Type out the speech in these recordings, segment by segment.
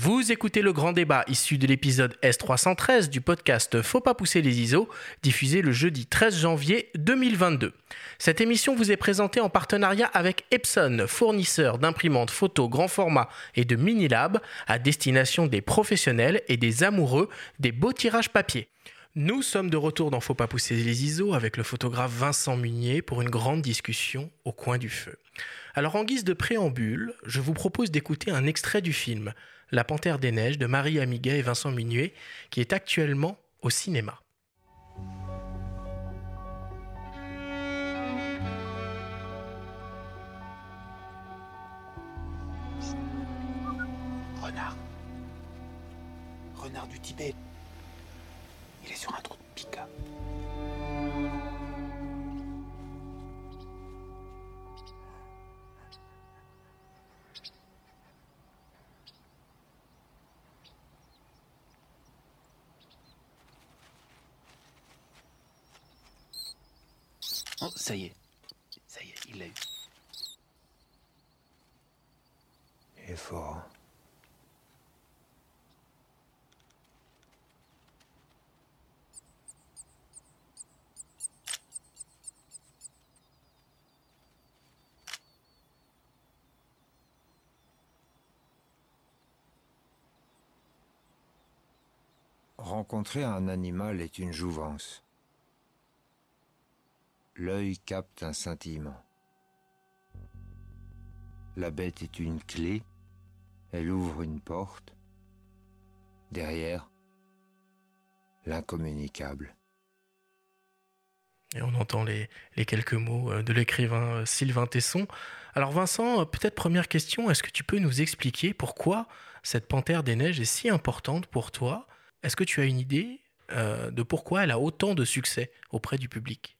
Vous écoutez le grand débat issu de l'épisode S313 du podcast Faut pas pousser les ISO, diffusé le jeudi 13 janvier 2022. Cette émission vous est présentée en partenariat avec Epson, fournisseur d'imprimantes photo grand format et de mini-lab à destination des professionnels et des amoureux des beaux tirages papier. Nous sommes de retour dans Faut pas pousser les ISO avec le photographe Vincent Munier pour une grande discussion au coin du feu. Alors en guise de préambule, je vous propose d'écouter un extrait du film La Panthère des Neiges de Marie Amiguet et Vincent Munier qui est actuellement au cinéma. Renard. Renard du Tibet. Ça y est. Ça y est, il l'a eu. Il est fort. Rencontrer un animal est une jouvence. L'œil capte un scintillement. La bête est une clé, elle ouvre une porte. Derrière, l'incommunicable. Et on entend les, quelques mots euh, de l'écrivain euh, Sylvain Tesson. Alors Vincent, euh, peut-être première question, est-ce que tu peux nous expliquer pourquoi cette panthère des neiges est si importante pour toi? Est-ce que tu as une idée de pourquoi elle a autant de succès auprès du public?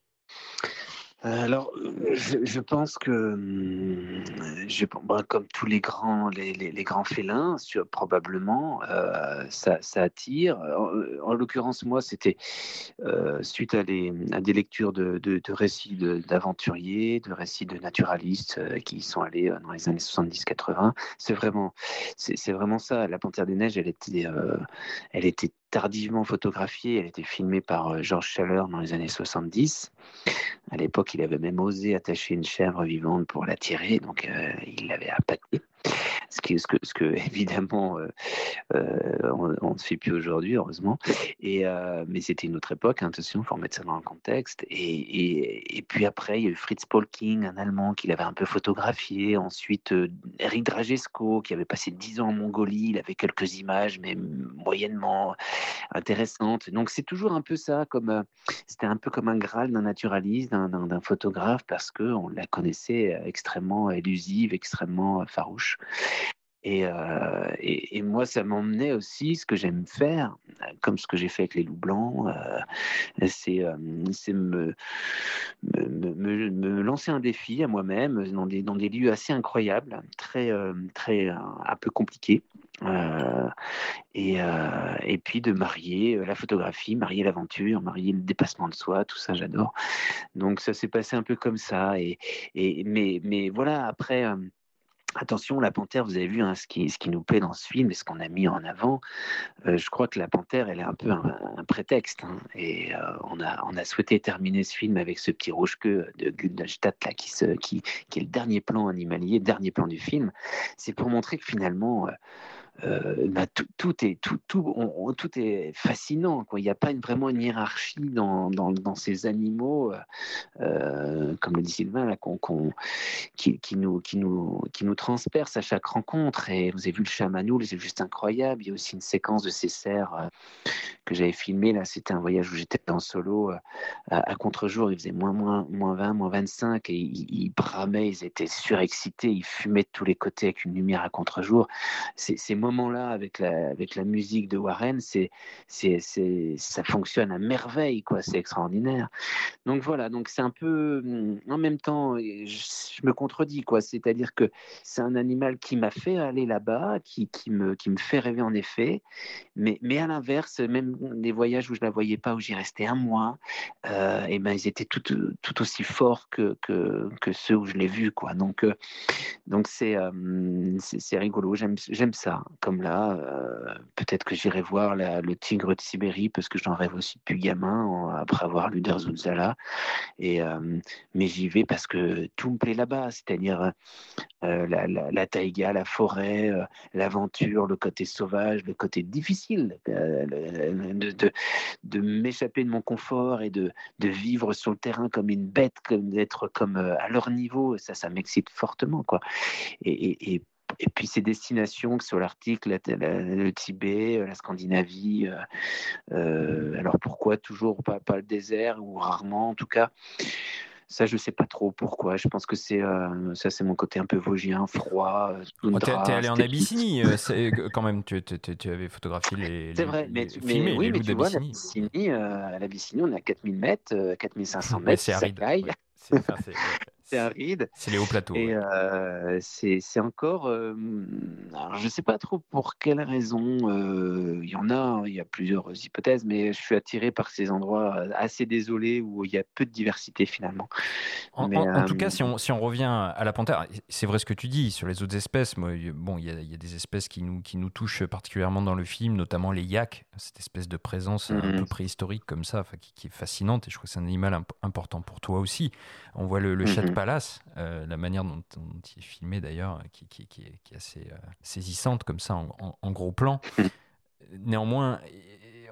Alors, euh, je, pense que, hum, je, bah, comme tous les grands, les, grands félins, sur- probablement, euh, ça, attire. En, en l'occurrence, moi, c'était euh, suite à, des lectures de, récits d'aventuriers, de, récits de naturalistes euh, qui sont allés euh, dans les années 70-80. C'est vraiment, vraiment ça. La Panthère des Neiges, elle était, euh, elle était tardivement photographiée. Elle était filmée par euh, Georges Chaleur dans les années 70. À l'époque, il avait même osé attacher une chèvre vivante pour la tirer, donc euh, il l'avait appâtée. Ce, qui, ce, que, ce que, évidemment, euh, euh, on ne fait plus aujourd'hui, heureusement. Et, euh, mais c'était une autre époque, hein, attention, il faut remettre ça dans le contexte. Et, et, puis après, il y a eu Fritz Polking, un Allemand qui l'avait un peu photographié. Ensuite, Eric Dragesco, qui avait passé 10 ans en Mongolie, il avait quelques images, mais moyennement intéressantes. Donc c'est toujours un peu ça, comme c'était un peu comme un graal d'un naturaliste, d'un- photographe, parce qu'on la connaissait extrêmement élusive, extrêmement euh, euh, et, moi, ça m'emmenait aussi ce que j'aime faire, comme ce que j'ai fait avec les loups blancs, euh, c'est euh, me, lancer un défi à moi-même dans des, lieux assez incroyables, très, très un peu compliqués. Et, puis de marier la photographie, marier l'aventure, marier le dépassement de soi, tout ça j'adore. Donc ça s'est passé un peu comme ça. Et, mais, voilà, après, attention, la panthère, vous avez vu hein, ce, qui, nous plaît dans ce film et ce qu'on a mis en avant. Euh, je crois que la panthère, elle est un peu un, prétexte. hein. et euh, on, a, souhaité terminer ce film avec ce petit rouge-queue de Gundalstadt là, qui, est le dernier plan animalier, dernier plan du film. C'est pour montrer que finalement. euh, bah, tout, est tout, tout, on- on- tout est fascinant. Quoi. Il n'y a pas vraiment une hiérarchie dans, dans, ces animaux, euh, euh, comme le dit Sylvain, là, qu'on, qu'on- qui, qui, nous, qui, nous, qui nous transperce à chaque rencontre. Et vous avez vu le chamanoul, c'est juste incroyable. Il y a aussi une séquence de ces cerfs euh, que j'avais filmé. Là, c'était un voyage où j'étais en solo euh, à, contre-jour. Il faisait moins, moins, moins 20, moins 25 et ils, bramaient, ils étaient surexcités, ils fumaient de tous les côtés avec une lumière à contre-jour. Ces, ces moments-là avec la, avec la musique de Warren, c'est, c'est, c'est, ça fonctionne à merveille, quoi. C'est extraordinaire. Donc voilà, donc c'est un peu hum, en même temps, je, je me contredis, quoi. C'est-à-dire que c'est un animal qui m'a fait aller là-bas, qui, qui, me, qui me fait rêver en effet, mais, mais à l'inverse, même des voyages où je la voyais pas, où j'y restais un mois, euh, et ben ils étaient tout, tout aussi forts que, que, que ceux où je l'ai vu, quoi. Donc euh, donc c'est euh, c'est c'est rigolo, j'aime j'aime ça. Comme là. Peut-être que j'irai voir le Tigre de Sibérie parce que j'en rêve aussi depuis gamin après avoir lu Derzulzala. Et mais j'y vais parce que tout me plaît là-bas, c'est-à-dire la, la, taïga, la forêt, l'aventure, le côté sauvage, le côté difficile de, m'échapper de mon confort et de, vivre sur le terrain comme une bête, comme d'être comme à leur niveau. Ça, ça m'excite fortement, quoi. Et, et puis ces destinations, que sur l'Arctique, le Tibet, la Scandinavie. Euh, euh, alors pourquoi toujours pas, pas, le désert ou rarement en tout cas ça, je sais pas trop pourquoi. Je pense que c'est euh, ça, c'est mon côté un peu vosgien, froid. Tu es t'es allé en Abyssinie, quand même. Tu, tu, avais photographié les. C'est vrai, mais, mais oui, mais tu vois, l'Abyssinie, l'Abyssinie, on est à 4000 mètres, 4500 mètres. c'est aride. C'est aride. C'est les hauts plateaux. Et euh, c'est encore. Euh, alors je ne sais pas trop pour quelle raison. Euh, il y en a, hein, il y a plusieurs hypothèses, mais je suis attiré par ces endroits assez désolés où il y a peu de diversité finalement. En, tout cas, si on, si on, revient à la panthère, c'est vrai ce que tu dis sur les autres espèces. Moi, bon, il y, a, il y, a, des espèces qui nous, qui nous touchent particulièrement dans le film, notamment les yaks, cette espèce de présence un peu mmh. préhistorique comme ça, qui, qui, est fascinante. Et je crois que c'est un animal important pour toi aussi. On voit le, chat de mmh palace, euh, la manière dont, il est filmé d'ailleurs, qui, est, assez euh, saisissante comme ça en, gros plan. Néanmoins,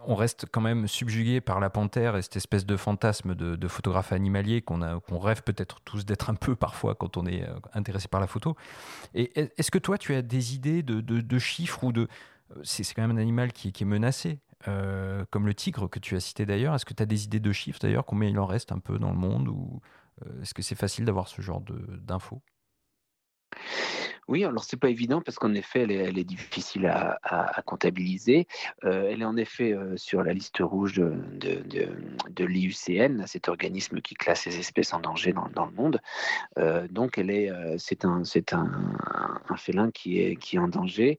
on reste quand même subjugué par la panthère et cette espèce de fantasme de, photographe animalier qu'on rêve peut-être tous d'être un peu parfois quand on est euh, intéressé par la photo. Et est-ce que toi, tu as des idées de, chiffres ou de... C'est quand même un animal qui, est menacé. comme le tigre que tu as cité d'ailleurs, est-ce que tu as des idées de chiffres d'ailleurs, combien il en reste un peu dans le monde ou est-ce que c'est facile d'avoir ce genre d'infos? Oui, alors c'est pas évident parce qu'en effet, elle est, difficile à, comptabiliser. Euh, elle est en effet euh, sur la liste rouge de, l'IUCN, cet organisme qui classe les espèces en danger dans, le monde. Euh, donc, elle est, c'est un, félin qui est, en danger.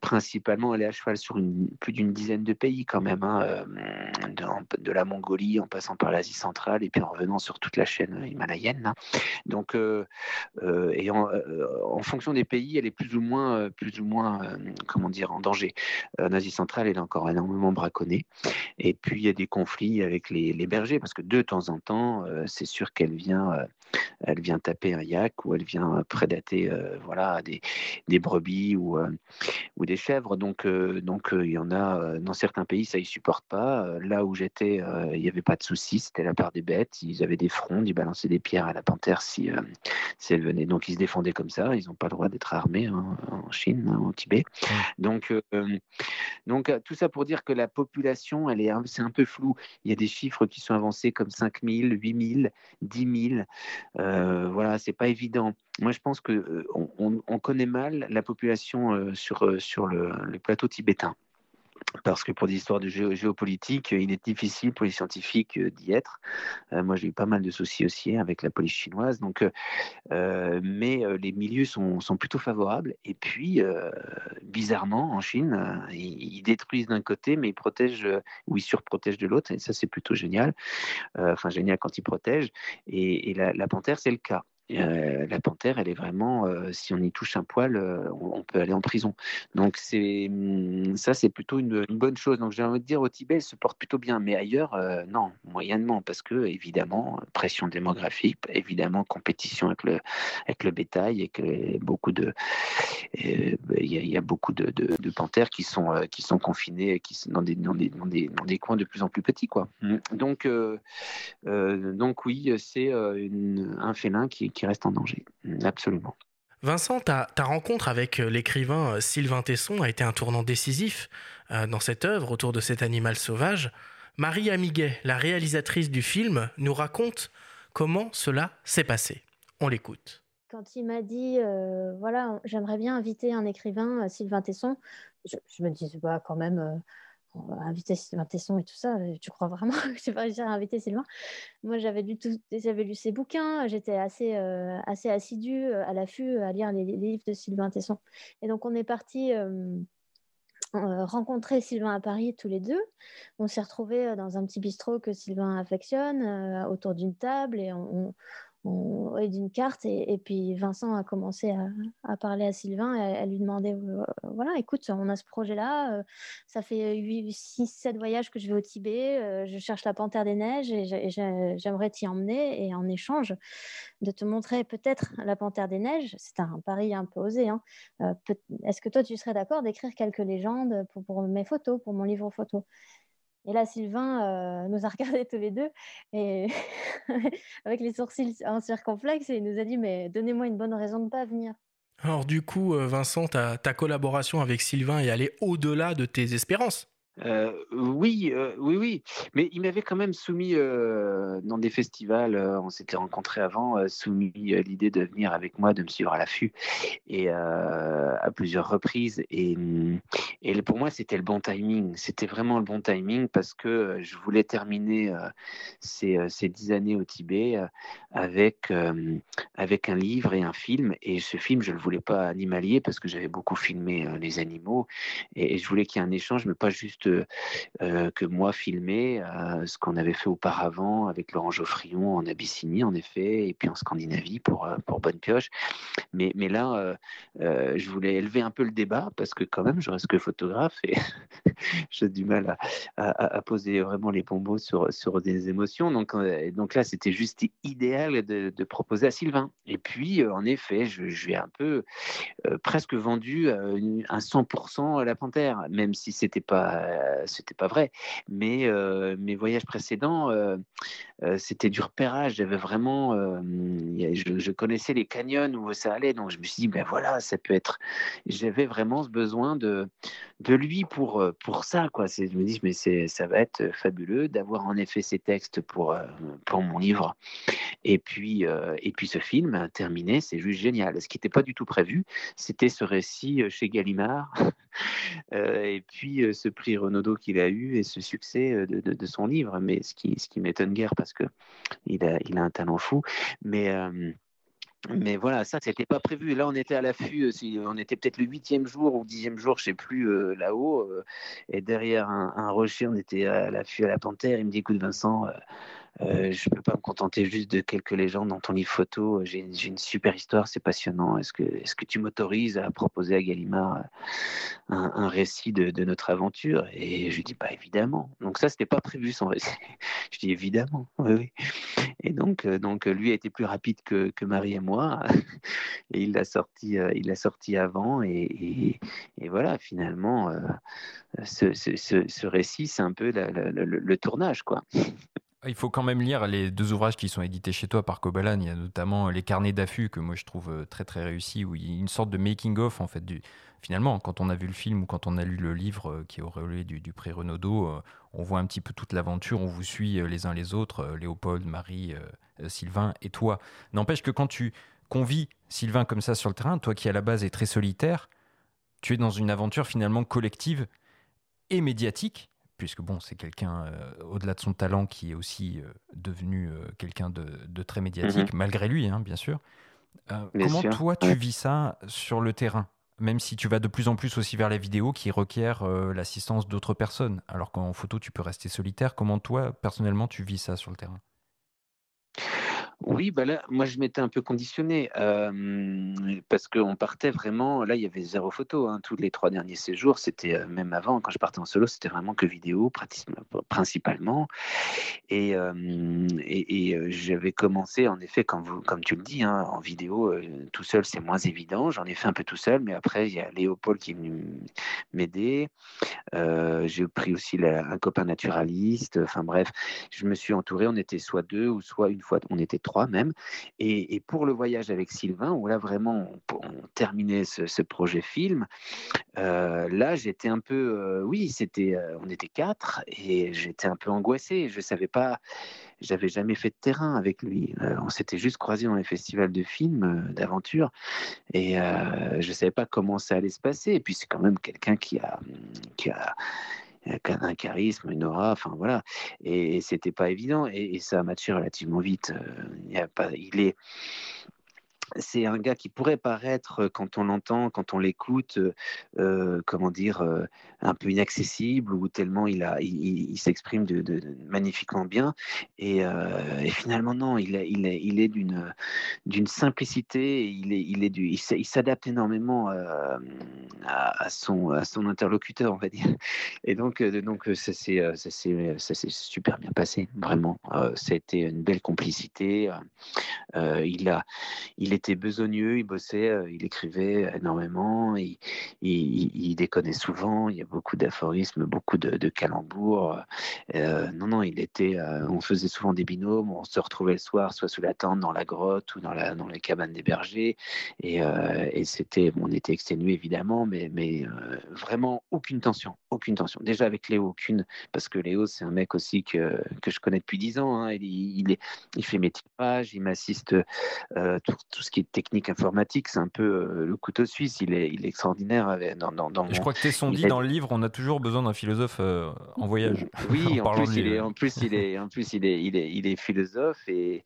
principalement, elle est à cheval sur plus d'une dizaine de pays quand même, hein, de, la Mongolie en passant par l'Asie centrale et puis en revenant sur toute la chaîne himalayenne. Hein. Donc, ayant en fonction des pays, elle est plus ou moins, euh, plus ou moins euh, comment dire, en danger. En Asie centrale, elle est encore énormément braconnée. Et puis, il y a des conflits avec les, bergers, parce que de temps en temps, euh, c'est sûr qu'elle vient, elle vient taper un yak ou elle vient prédater voilà, des, brebis ou, des chèvres. Donc, donc il y en a dans certains pays, ça ne supporte pas. Là où j'étais, il n'y avait pas de souci, c'était la part des bêtes. Ils avaient des frondes, ils balançaient des pierres à la panthère si, si elle venait. Ils se défendaient comme ça ils n'ont pas le droit d'être armés hein, en Chine, hein, au Tibet. Donc, euh, donc, euh, tout ça pour dire que la population, elle est, c'est un peu flou. Il y a des chiffres qui sont avancés comme 5 000, 8 000, 10 000. Euh, voilà, c'est pas évident. Moi, je pense que euh, on, connaît mal la population sur, sur le plateau tibétain parce que pour des histoires de géopolitique, il est difficile pour les scientifiques euh, d'y être. Euh, moi, j'ai eu pas mal de soucis aussi avec la police chinoise. Donc, euh, mais les milieux sont, sont, plutôt favorables. Et puis, bizarrement, en Chine, ils, détruisent d'un côté, mais ils protègent ou ils surprotègent de l'autre. Et ça, c'est plutôt génial. enfin, génial quand ils protègent. Et, la panthère, c'est le cas. La panthère, elle est vraiment, si on y touche un poil, on, peut aller en prison. Donc c'est hum, ça, c'est plutôt une, bonne chose. Donc j'ai envie de dire au Tibet, elle se porte plutôt bien, mais ailleurs, non, moyennement, parce que évidemment, pression démographique, évidemment, compétition avec le avec le bétail et que beaucoup de, il y, a beaucoup de, panthères qui sont qui sont confinées, qui sont dans des dans des, dans des, dans des coins de plus en plus petits, quoi. Donc donc oui, c'est un félin qui qui reste en danger. Absolument. Vincent, ta, rencontre avec euh, l'écrivain euh, Sylvain Tesson a été un tournant décisif euh, dans cette œuvre autour de cet animal sauvage. Marie Amiguet, la réalisatrice du film, nous raconte comment cela s'est passé. On l'écoute. Quand il m'a dit, voilà, j'aimerais bien inviter un écrivain, Sylvain Tesson, je, me disais, bah, quand même, inviter Sylvain Tesson et tout ça, euh, tu crois vraiment que vais pas réussir à inviter Sylvain? Moi, j'avais lu, j'avais lu ses bouquins, j'étais assez, euh, assez assidue euh, à l'affût à lire les, livres de Sylvain Tesson. Et donc, on est parti rencontrer Sylvain à Paris tous les deux. On s'est retrouvés dans un petit bistrot que Sylvain affectionne, autour d'une table, et on, et d'une carte. Et, puis Vincent a commencé à, parler à Sylvain et à, lui demander euh, voilà, écoute, on a ce projet-là. Euh, ça fait 6, 7 voyages que je vais au Tibet. Euh, je cherche la panthère des neiges et j'aimerais t'y emmener. Et en échange de te montrer peut-être la panthère des neiges, c'est un pari un peu osé. Hein, est-ce que toi, tu serais d'accord d'écrire quelques légendes pour mes photos, pour mon livre photo? Et là, Sylvain euh, nous a regardés tous les deux et avec les sourcils en circonflexe et il nous a dit mais donnez-moi une bonne raison de ne pas venir. Alors du coup, euh, Vincent, ta, ta collaboration avec Sylvain est allée au-delà de tes espérances. Oui, oui, oui. Mais il m'avait quand même soumis dans des festivals, on s'était rencontrés avant, soumis l'idée de venir avec moi, de me suivre à l'affût, et à plusieurs reprises. Et, et pour moi, c'était le bon timing. C'était vraiment le bon timing parce que je voulais terminer ces, ces dix années au Tibet avec, avec un livre et un film. Et ce film, je ne le voulais pas animalier parce que j'avais beaucoup filmé les animaux. Et je voulais qu'il y ait un échange, mais pas juste euh, que moi filmer euh, ce qu'on avait fait auparavant avec Laurent Geoffrion en Abyssinie, en effet, et puis en Scandinavie pour, euh, pour Bonne Pioche. Mais, mais là, je voulais élever un peu le débat parce que quand même, je reste que photographe et j'ai du mal à, à, poser vraiment les bons sur, sur des émotions. Donc, donc là, c'était juste idéal de, proposer à Sylvain. Et puis, en effet, je, je ai un peu presque vendu un 100% à la Panthère, même si c'était pas euh, c'était pas vrai. Mais euh, mes voyages précédents, euh, c'était du repérage. J'avais vraiment, je, connaissais les canyons où ça allait, donc je me suis dit, ben voilà, ça peut être. J'avais vraiment ce besoin de de lui pour pour ça, quoi. Je me dis, mais ça va être fabuleux d'avoir en effet ces textes pour pour mon livre. Et puis et puis ce film terminé, c'est juste génial. Ce qui n'était pas du tout prévu, c'était ce récit chez Gallimard. et puis ce prix Renaudot qu'il a eu et ce succès euh, de, son livre. Mais ce qui, ce qui m'étonne guère parce que il a, il a un talent fou. Mais euh, mais voilà, ça, c'était pas prévu. Là, on était à l'affût, euh, on était peut-être le huitième jour ou dixième jour, je sais plus, là-haut. et derrière un, un, rocher, on était à l'affût à la panthère. Il me dit, écoute, Vincent, euh, je ne peux pas me contenter juste de quelques légendes dans ton livre photo. J'ai une super histoire, c'est passionnant. Est-ce que, tu m'autorises à proposer à Gallimard euh, un, récit de, notre aventure? Et je lui dis, bah, évidemment. Donc ça, c'était pas prévu son récit. je dis, évidemment. Et donc, euh, donc lui a été plus rapide que, Marie et moi. et il l'a sorti, sorti avant. Et, voilà, finalement, ce, récit, c'est un peu le, le tournage, quoi. Il faut quand même lire les deux ouvrages qui sont édités chez toi par Kobalan. Il y a notamment Les Carnets d'affût que moi je trouve euh, très très réussi, où il y a une sorte de making-of en fait. Du... Finalement, quand on a vu le film ou quand on a lu le livre euh, qui est auréolé du, du prix Renaudot, euh, on voit un petit peu toute l'aventure, on vous suit les uns les autres, Léopold, Marie, Sylvain et toi. N'empêche que quand tu convies Sylvain comme ça sur le terrain, toi qui à la base est très solitaire, tu es dans une aventure finalement collective et médiatique puisque bon, c'est quelqu'un, euh, au-delà de son talent, qui est aussi euh, devenu euh, quelqu'un de, très médiatique, mhm. malgré lui, hein, bien sûr. comment toi, tu vis ça sur le terrain même si tu vas de plus en plus aussi vers la vidéo qui requiert l'assistance d'autres personnes, alors qu'en photo tu peux rester solitaire, comment toi personnellement tu vis ça sur le terrain? Oui, bah là, moi je m'étais un peu conditionné parce qu'on partait vraiment. Là, il y avait zéro photo. Hein, tous les trois derniers séjours, c'était même avant, quand je partais en solo, c'était vraiment que vidéo, principalement. Et, et, j'avais commencé, en effet, comme tu le dis, hein, en vidéo, tout seul, c'est moins évident. J'en ai fait un peu tout seul, mais après, il y a Léopold qui est venu m'aider. J'ai pris aussi un copain naturaliste. Enfin bref, je me suis entouré. On était soit deux ou soit une fois, on était trois même. Et, pour le voyage avec Sylvain, où là vraiment on, terminait ce, projet film, euh, là j'étais un peu, euh, oui, c'était, euh, on était quatre et j'étais un peu angoissé. Je savais pas, j'avais jamais fait de terrain avec lui. on s'était juste croisés dans les festivals de films, d'aventure, et je savais pas comment ça allait se passer. Et puis c'est quand même quelqu'un qui a, qui a un charisme, une aura, enfin voilà. Et, c'était pas évident et, ça a matché relativement vite. Euh, il, est c'est un gars qui pourrait paraître, quand on l'entend, quand on l'écoute, euh, comment dire, un peu inaccessible ou tellement il, il, s'exprime de, magnifiquement bien. Et, finalement, non, il il il est d'une, d'une simplicité, il, est, il, est du, il s'adapte énormément à, son, à son interlocuteur, on va dire. Et donc, donc ça, s'est, ça, s'est, super bien passé, vraiment. ça a été une belle complicité. il, a, il était besogneux, il bossait, il écrivait énormément, il, il, déconnait souvent, il y a beaucoup d'aphorismes, beaucoup de, calembours. non, non, il était, on faisait souvent des binômes, on se retrouvait le soir, soit sous la tente, dans la grotte ou dans, la, dans les cabanes des bergers. Et, c'était, on était exténué évidemment, mais, mais vraiment aucune tension, aucune tension. Déjà avec Léo, aucune, parce que Léo, c'est un mec aussi que, que je connais depuis dix ans. Hein. Il, il, fait mes tirages, il m'assiste tout, ce qui est technique informatique, c'est un peu euh, le couteau suisse. Il est, il est extraordinaire. Dans, dans, Je crois que son dit dans le livre, on a toujours besoin d'un philosophe euh, en voyage. Oui, en, plus, il est, en plus, il est, en plus, il est, il est, il est philosophe et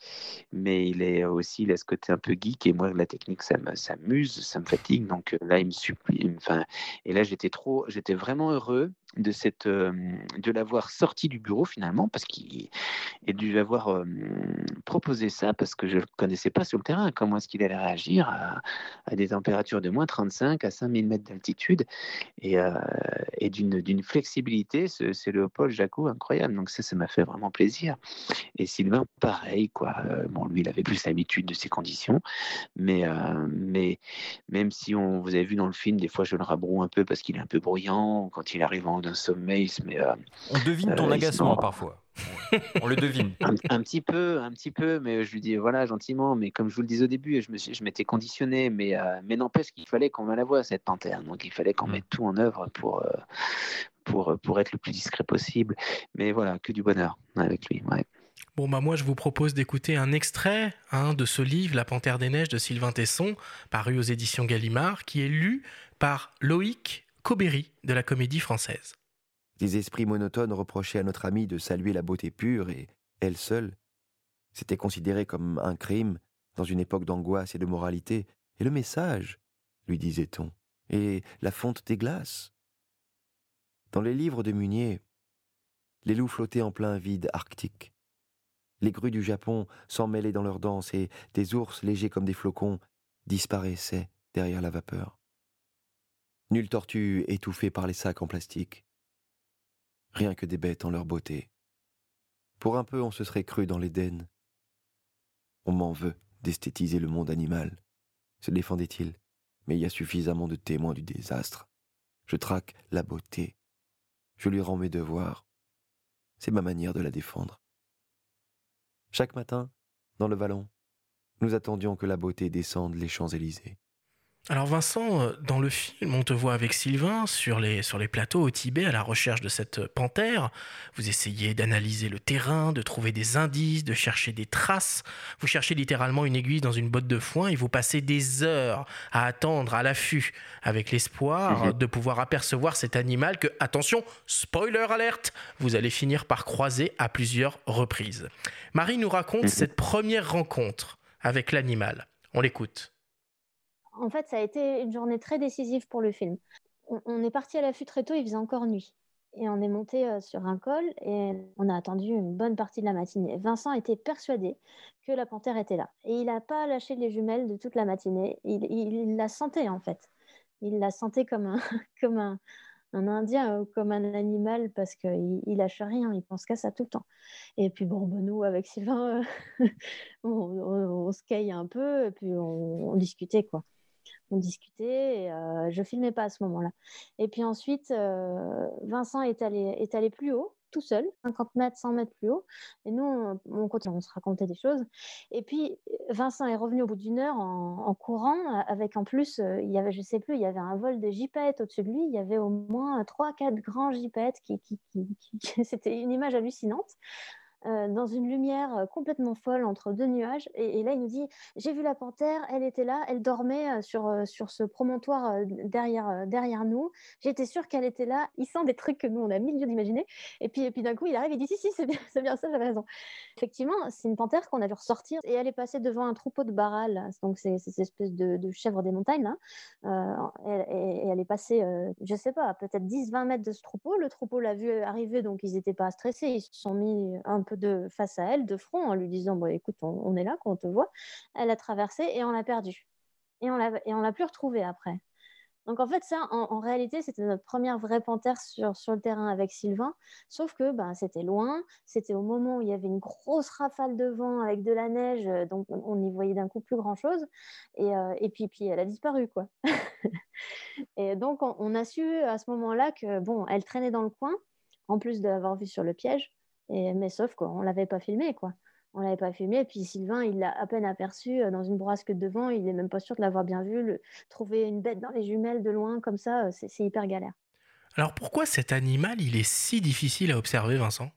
mais il est aussi, il a ce côté un peu geek et moi, la technique, ça m'amuse, ça me fatigue. Donc euh, là, il me supplie. Enfin, et là, j'étais trop, j'étais vraiment heureux de cette de l'avoir sorti du bureau finalement parce qu'il de lui avoir proposé ça parce que je ne connaissais pas sur le terrain. Comment est-ce qu'il allait réagir à, des températures de moins 35 à 5000 mètres d'altitude? Et, et d'une flexibilité c'est Léopold Jacot incroyable. Donc ça ça m'a fait vraiment plaisir. Et Sylvain pareil quoi. Bon lui il avait plus l'habitude de ces conditions. Mais mais même si on vous avez vu dans le film des fois je le rabroue un peu parce qu'il est un peu bruyant. Quand il arrive en d'un sommeil. Mais, euh, on devine ton euh, agacement parfois. on le devine. Un, petit peu, un petit peu, mais je lui dis voilà gentiment. Mais comme je vous le disais au début, je me je m'étais conditionné, mais euh, mais n'empêche qu'il fallait qu'on la voix cette panthère. Donc il fallait qu'on mm. mette tout en œuvre pour pour pour être le plus discret possible. Mais voilà, que du bonheur avec lui. Ouais. Bon, bah moi, je vous propose d'écouter un extrait hein, de ce livre, La Panthère des Neiges de Sylvain Tesson, paru aux éditions Gallimard, qui est lu par Loïc Cobéry de la Comédie Française. Des esprits monotones reprochaient à notre amie de saluer la beauté pure et, elle seule, c'était considéré comme un crime dans une époque d'angoisse et de moralité. Et le message, lui disait-on, et la fonte des glaces. Dans les livres de Munier, les loups flottaient en plein vide arctique. Les grues du Japon s'en mêlaient dans leur danse et des ours légers comme des flocons disparaissaient derrière la vapeur. Nulle tortue étouffée par les sacs en plastique. Rien que des bêtes en leur beauté. Pour un peu, on se serait cru dans l'Éden. On m'en veut d'esthétiser le monde animal, se défendait-il, mais il y a suffisamment de témoins du désastre. Je traque la beauté. Je lui rends mes devoirs. C'est ma manière de la défendre. Chaque matin, dans le vallon, nous attendions que la beauté descende les Champs-Élysées. Alors Vincent, euh, dans le film, on te voit avec Sylvain sur les, sur les plateaux au Tibet à la recherche de cette panthère. Vous essayez d'analyser le terrain, de trouver des indices, de chercher des traces. Vous cherchez littéralement une aiguille dans une botte de foin et vous passez des heures à attendre à l'affût avec l'espoir mhm. de pouvoir apercevoir cet animal que, attention, spoiler alerte, vous allez finir par croiser à plusieurs reprises. Marie nous raconte mhm. cette première rencontre avec l'animal. On l'écoute en fait, ça a été une journée très décisive pour le film. On, est parti à l'affût très tôt, il faisait encore nuit. Et on est monté euh, sur un col et on a attendu une bonne partie de la matinée. Vincent était persuadé que la panthère était là. Et il n'a pas lâché les jumelles de toute la matinée. Il, la sentait en fait. Il la sentait comme un, comme un, indien ou comme un animal parce qu'il il lâche rien, il pense qu'à ça tout le temps. Et puis bon, nous avec Sylvain, on, se caille un peu et puis on, on discutait quoi on discutait. Et, euh, je filmais pas à ce moment-là. Et puis ensuite, euh, Vincent est allé, est allé plus haut, tout seul, 50 mètres, 100 mètres plus haut. Et nous, on, se racontait des choses. Et puis, Vincent est revenu au bout d'une heure en, courant, avec en plus, euh, il y avait, je sais plus, il y avait un vol de jipettes au-dessus de lui. Il y avait au moins 3-4 grands jipettes qui c'était une image hallucinante euh, dans une lumière euh, complètement folle entre deux nuages. Et, là, il nous dit J'ai vu la panthère, elle était là, elle dormait euh, sur, sur ce promontoire derrière, derrière nous. J'étais sûre qu'elle était là. Il sent des trucs que nous, on a mille lieux d'imaginer. Et puis, et puis d'un coup, il arrive et dit Si, si, c'est bien, bien ça, j'avais raison. Effectivement, c'est une panthère qu'on a vu ressortir et elle est passée devant un troupeau de barral. Donc, c'est cette espèce de, chèvre des montagnes. Là. et, elle est passée, je sais pas, peut-être 10-20 mètres de ce troupeau. Le troupeau l'a vu arriver, donc ils n'étaient pas stressés. Ils se sont mis un de face à elle, de front, en lui disant bon, écoute, on, est là quand on te voit. Elle a traversé et on l'a perdu. Et on on l'a plus retrouvée après. Donc en fait, ça, en, réalité, c'était notre première vraie panthère sur, sur le terrain avec Sylvain, sauf que ben, c'était loin, c'était au moment où il y avait une grosse rafale de vent avec de la neige, euh, donc on n'y voyait d'un coup plus grand-chose, et, euh, et puis, puis elle a disparu, quoi. et donc on, on, a su à ce moment-là que, bon, elle traînait dans le coin, en plus de l'avoir vue sur le piège, mais sauf qu'on ne l'avait pas filmé, quoi. On l'avait pas filmé, et puis Sylvain, il l'a à peine aperçu euh, dans une bourrasque devant, il n'est même pas sûr de l'avoir bien vu. Le... Trouver une bête dans les jumelles de loin, comme ça, euh, c'est hyper galère. Alors pourquoi cet animal, il est si difficile à observer, Vincent?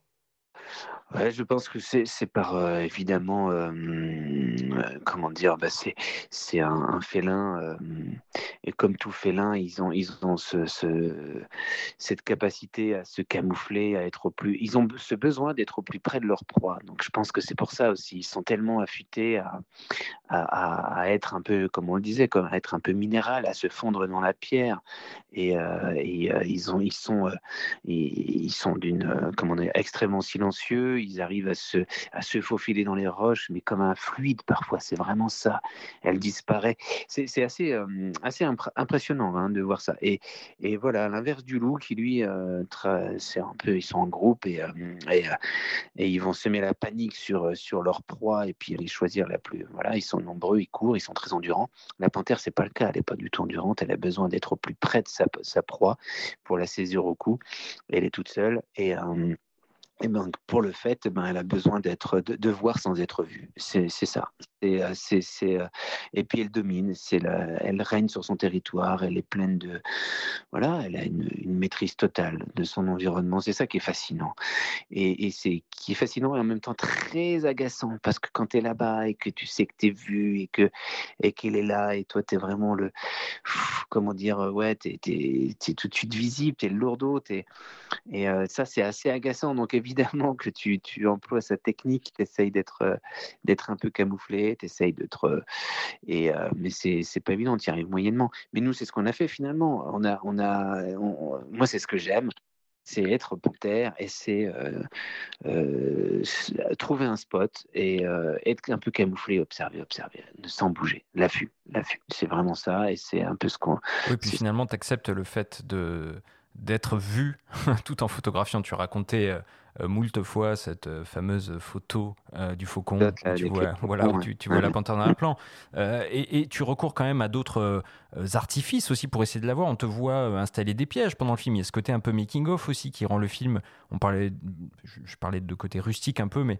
Ouais, je pense que c'est par euh, évidemment euh, comment dire bah c'est un, un, félin euh, et comme tout félin ils ont ils ont ce, ce, cette capacité à se camoufler à être au plus ils ont ce besoin d'être au plus près de leur proie. Donc je pense que c'est pour ça aussi ils sont tellement affûtés à, à, être un peu comme on le disait comme être un peu minéral à se fondre dans la pierre et, et ils ont ils sont ils, ils sont d'une comment dire extrêmement silencieux ils arrivent à se, à se faufiler dans les roches, mais comme un fluide parfois, c'est vraiment ça. Elle disparaît. C'est assez, euh, assez impressionnant hein, de voir ça. Et, voilà, à l'inverse du loup qui lui, euh, c'est un peu, ils sont en groupe euh, et, ils vont semer la panique sur, sur leur proie et puis aller choisir la plus. Voilà, ils sont nombreux, ils courent, ils sont très endurants. La panthère, c'est pas le cas, elle n'est pas du tout endurante, elle a besoin d'être au plus près de sa, proie pour la saisir au cou. Elle est toute seule et et ben, pour le fait, ben, elle a besoin d'être, de, voir sans être vue. C'est ça. Euh, euh, et puis elle domine. Elle règne sur son territoire. Elle est pleine de, voilà, elle a une, maîtrise totale de son environnement. C'est ça qui est fascinant. Et, et, c'est qui est fascinant et en même temps très agaçant parce que quand tu es là-bas et que tu sais que tu es vu et que et qu'elle est là et toi tu es vraiment le, comment dire, ouais, tu es, tout de suite visible, tu es lourdeau. T'es, et euh, ça c'est assez agaçant. Donc évidemment que tu, tu emploies sa technique, tu essayes euh, d'être un peu camouflé, tu essayes d'être. Euh, et, euh, mais c'est, c'est pas évident, tu y arrives moyennement. Mais nous, c'est ce qu'on a fait finalement. On a, on a, moi, c'est ce que j'aime c'est être panthère et c'est trouver un spot et être un peu camouflé, observer, observer, sans bouger. L'affût, l'affût. C'est vraiment ça et c'est un peu ce qu'on. Oui, puis finalement, tu acceptes le fait de d'être vu tout en photographiant. Tu racontais euh, moult fois cette euh, fameuse photo euh, du faucon où tu vois, voilà, où tu, vois la panthère dans un plan. Et, tu recours quand même à d'autres artifices aussi pour essayer de la voir. On te voit installer des pièges pendant le film. Il y a ce côté un peu making-of aussi qui rend le film. On parlait, je, parlais de côté rustique un peu, mais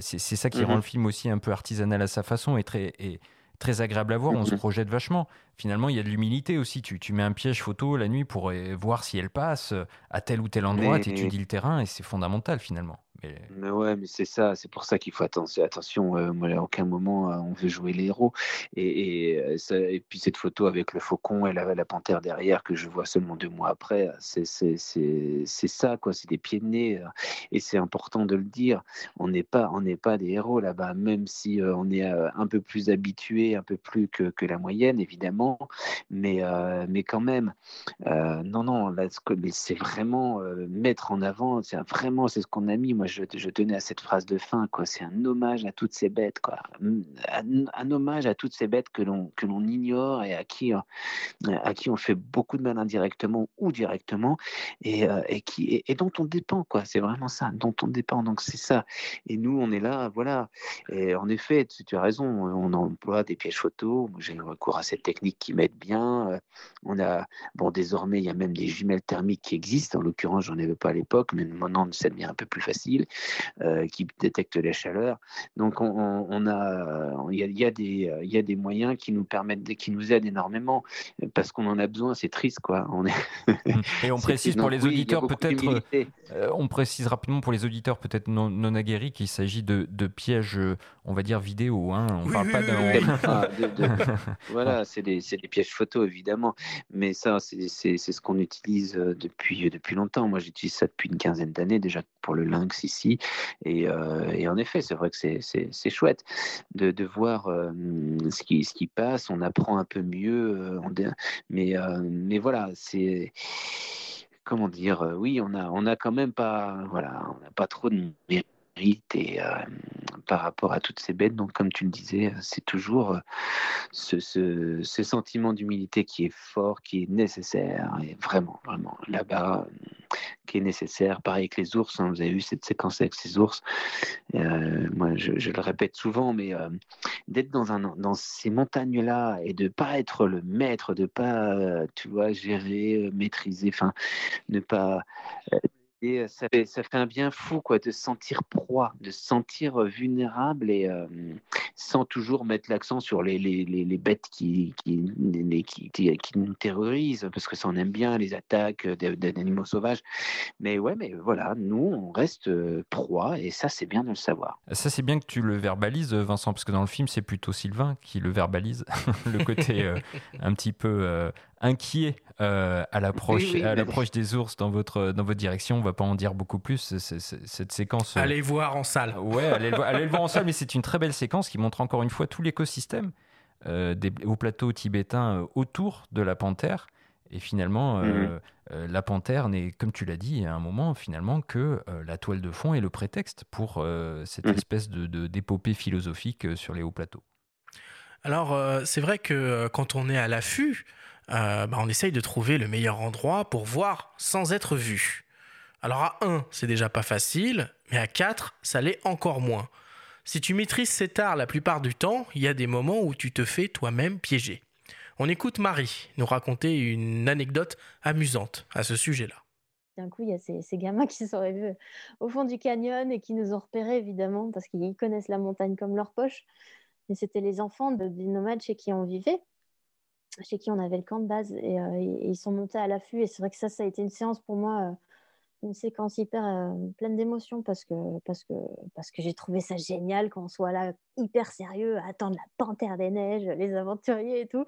c'est ça qui rend mhm. le film aussi un peu artisanal à sa façon et très. Et, très agréable à voir, on se mhm. projette vachement. Finalement, il y a de l'humilité aussi. Tu, tu, mets un piège photo la nuit pour voir si elle passe à tel ou tel endroit, tu étudies le terrain et c'est fondamental finalement. Mais ouais, mais c'est ça, c'est pour ça qu'il faut attention. attention euh, à aucun moment euh, on veut jouer les héros. Et, et, euh, ça, et, puis cette photo avec le faucon et la, la panthère derrière que je vois seulement deux mois après, c'est ça, quoi. C'est des pieds de nez. Et c'est important de le dire. On n'est pas, on n'est pas des héros là-bas, même si on est un peu plus habitué, un peu plus que, la moyenne, évidemment. Mais, mais quand même, non, non, c'est vraiment mettre en avant. C'est vraiment, c'est ce qu'on a mis. Moi, je, tenais à cette phrase de fin, quoi. C'est un hommage à toutes ces bêtes, quoi. Un, hommage à toutes ces bêtes que l'on ignore et à qui euh, à qui on fait beaucoup de mal indirectement ou directement et, euh, et qui et, dont on dépend, quoi. C'est vraiment ça, dont on dépend. Donc c'est ça. Et nous, on est là, voilà. Et en effet, tu, as raison. On emploie des pièges photos. J'ai recours à cette technique qui m'aide bien. Euh, on a bon désormais, il y a même des jumelles thermiques qui existent. En l'occurrence, j'en avais pas à l'époque, mais maintenant ça devient un peu plus facile. qui détectent les chaleurs. Donc on, a, il y a, des, il y a des moyens qui nous permettent, qui nous aident énormément parce qu'on en a besoin. C'est triste, quoi. On est... Et on précise pour les auditeurs peut-être, on précise rapidement pour les auditeurs peut-être non, non aguerris qu'il s'agit de, de, pièges, on va dire vidéo. Hein. On parle pas d'un. voilà, c'est des, des, pièges photo évidemment, mais ça c'est ce qu'on utilise depuis depuis longtemps. Moi j'utilise ça depuis une quinzaine d'années déjà pour le lynx ici. Et, euh, et en effet, c'est vrai que c'est chouette de, de voir euh, ce, qui, ce qui passe. On apprend un peu mieux. Euh, mais, mais voilà, c'est comment dire, oui, on a, on a quand même pas, voilà, on n'a pas trop de et euh, par rapport à toutes ces bêtes. Donc, comme tu le disais, c'est toujours euh, ce, ce, sentiment d'humilité qui est fort, qui est nécessaire, et vraiment, vraiment là-bas, qui est nécessaire. Pareil avec les ours, hein, vous avez vu cette séquence avec ces ours. Euh, moi, je, le répète souvent, mais d'être dans, dans ces montagnes-là et de pas être le maître, de pas, tu vois, gérer, maîtriser, enfin, ne pas et ça fait, ça fait un bien fou quoi, de se sentir proie, de se sentir vulnérable et sans toujours mettre l'accent sur les, bêtes qui, nous terrorisent, parce que ça on aime bien, les attaques d'animaux sauvages. Mais ouais, mais voilà, nous on reste proie et ça c'est bien de le savoir. Ça c'est bien que tu le verbalises, Vincent, parce que dans le film c'est plutôt Sylvain qui le verbalise, le côté un petit peu inquiet euh, à l'approche à l'approche des ours dans votre dans votre direction. On va pas en dire beaucoup plus. cette séquence. Euh, allez voir en salle. Ouais, allez le, allez le voir en salle, mais c'est une très belle séquence qui montre encore une fois tout l'écosystème euh, au plateau tibétain autour de la panthère. Et finalement, mhm. la panthère n'est, comme tu l'as dit, à un moment finalement que la toile de fond est le prétexte pour cette mhm. espèce de d'épopée philosophique sur les hauts plateaux. Alors, c'est vrai que quand on est à l'affût, euh, bah, on essaye de trouver le meilleur endroit pour voir sans être vu. Alors à 1, c'est déjà pas facile, mais à 4, ça l'est encore moins. Si tu maîtrises cet art la plupart du temps, il y a des moments où tu te fais toi-même piéger. On écoute Marie nous raconter une anecdote amusante à ce sujet-là. D'un coup, il y a ces, gamins qui sont vus au fond du canyon et qui nous ont repérés, évidemment, parce qu'ils connaissent la montagne comme leur poche. Mais c'était les enfants de, des nomades chez qui on vivait chez qui on avait le camp de base et, euh, ils sont montés à l'affût et c'est vrai que ça ça a été une séance pour moi euh, une séquence hyper euh, pleine d'émotions parce que parce que parce que j'ai trouvé ça génial qu'on soit là hyper sérieux à attendre la panthère des neiges les aventuriers et tout.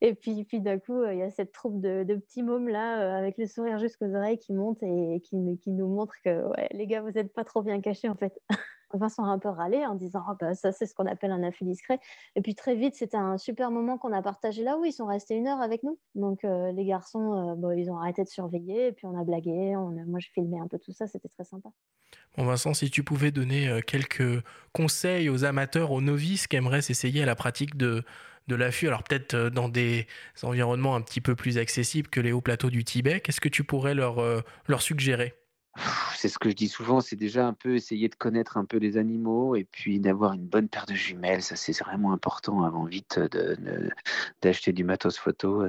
Et puis puis d'un coup il y a cette troupe de, petits mômes là avec le sourire jusqu'aux oreilles qui montent et, qui, qui nous montrent que ouais, les gars vous n'êtes pas trop bien cachés en fait Vincent a un peu râlé en disant oh, bah, ça c'est ce qu'on appelle un affût discret. Et puis très vite c'était un super moment qu'on a partagé là où ils sont restés une heure avec nous. Donc euh, les garçons euh, ils ont arrêté de surveiller et puis on a blagué. On moi je filmais un peu tout ça, c'était très sympa. Bon Vincent, si tu pouvais donner euh, quelques conseils aux amateurs, aux novices qui aimeraient s'essayer à la pratique de de l'affût, alors peut-être dans des environnements un petit peu plus accessibles que les hauts plateaux du Tibet, qu'est-ce que tu pourrais leur, leur suggérer? C'est ce que je dis souvent, c'est déjà un peu essayer de connaître un peu les animaux et puis d'avoir une bonne paire de jumelles. Ça, c'est vraiment important avant vite d'acheter du matos photo,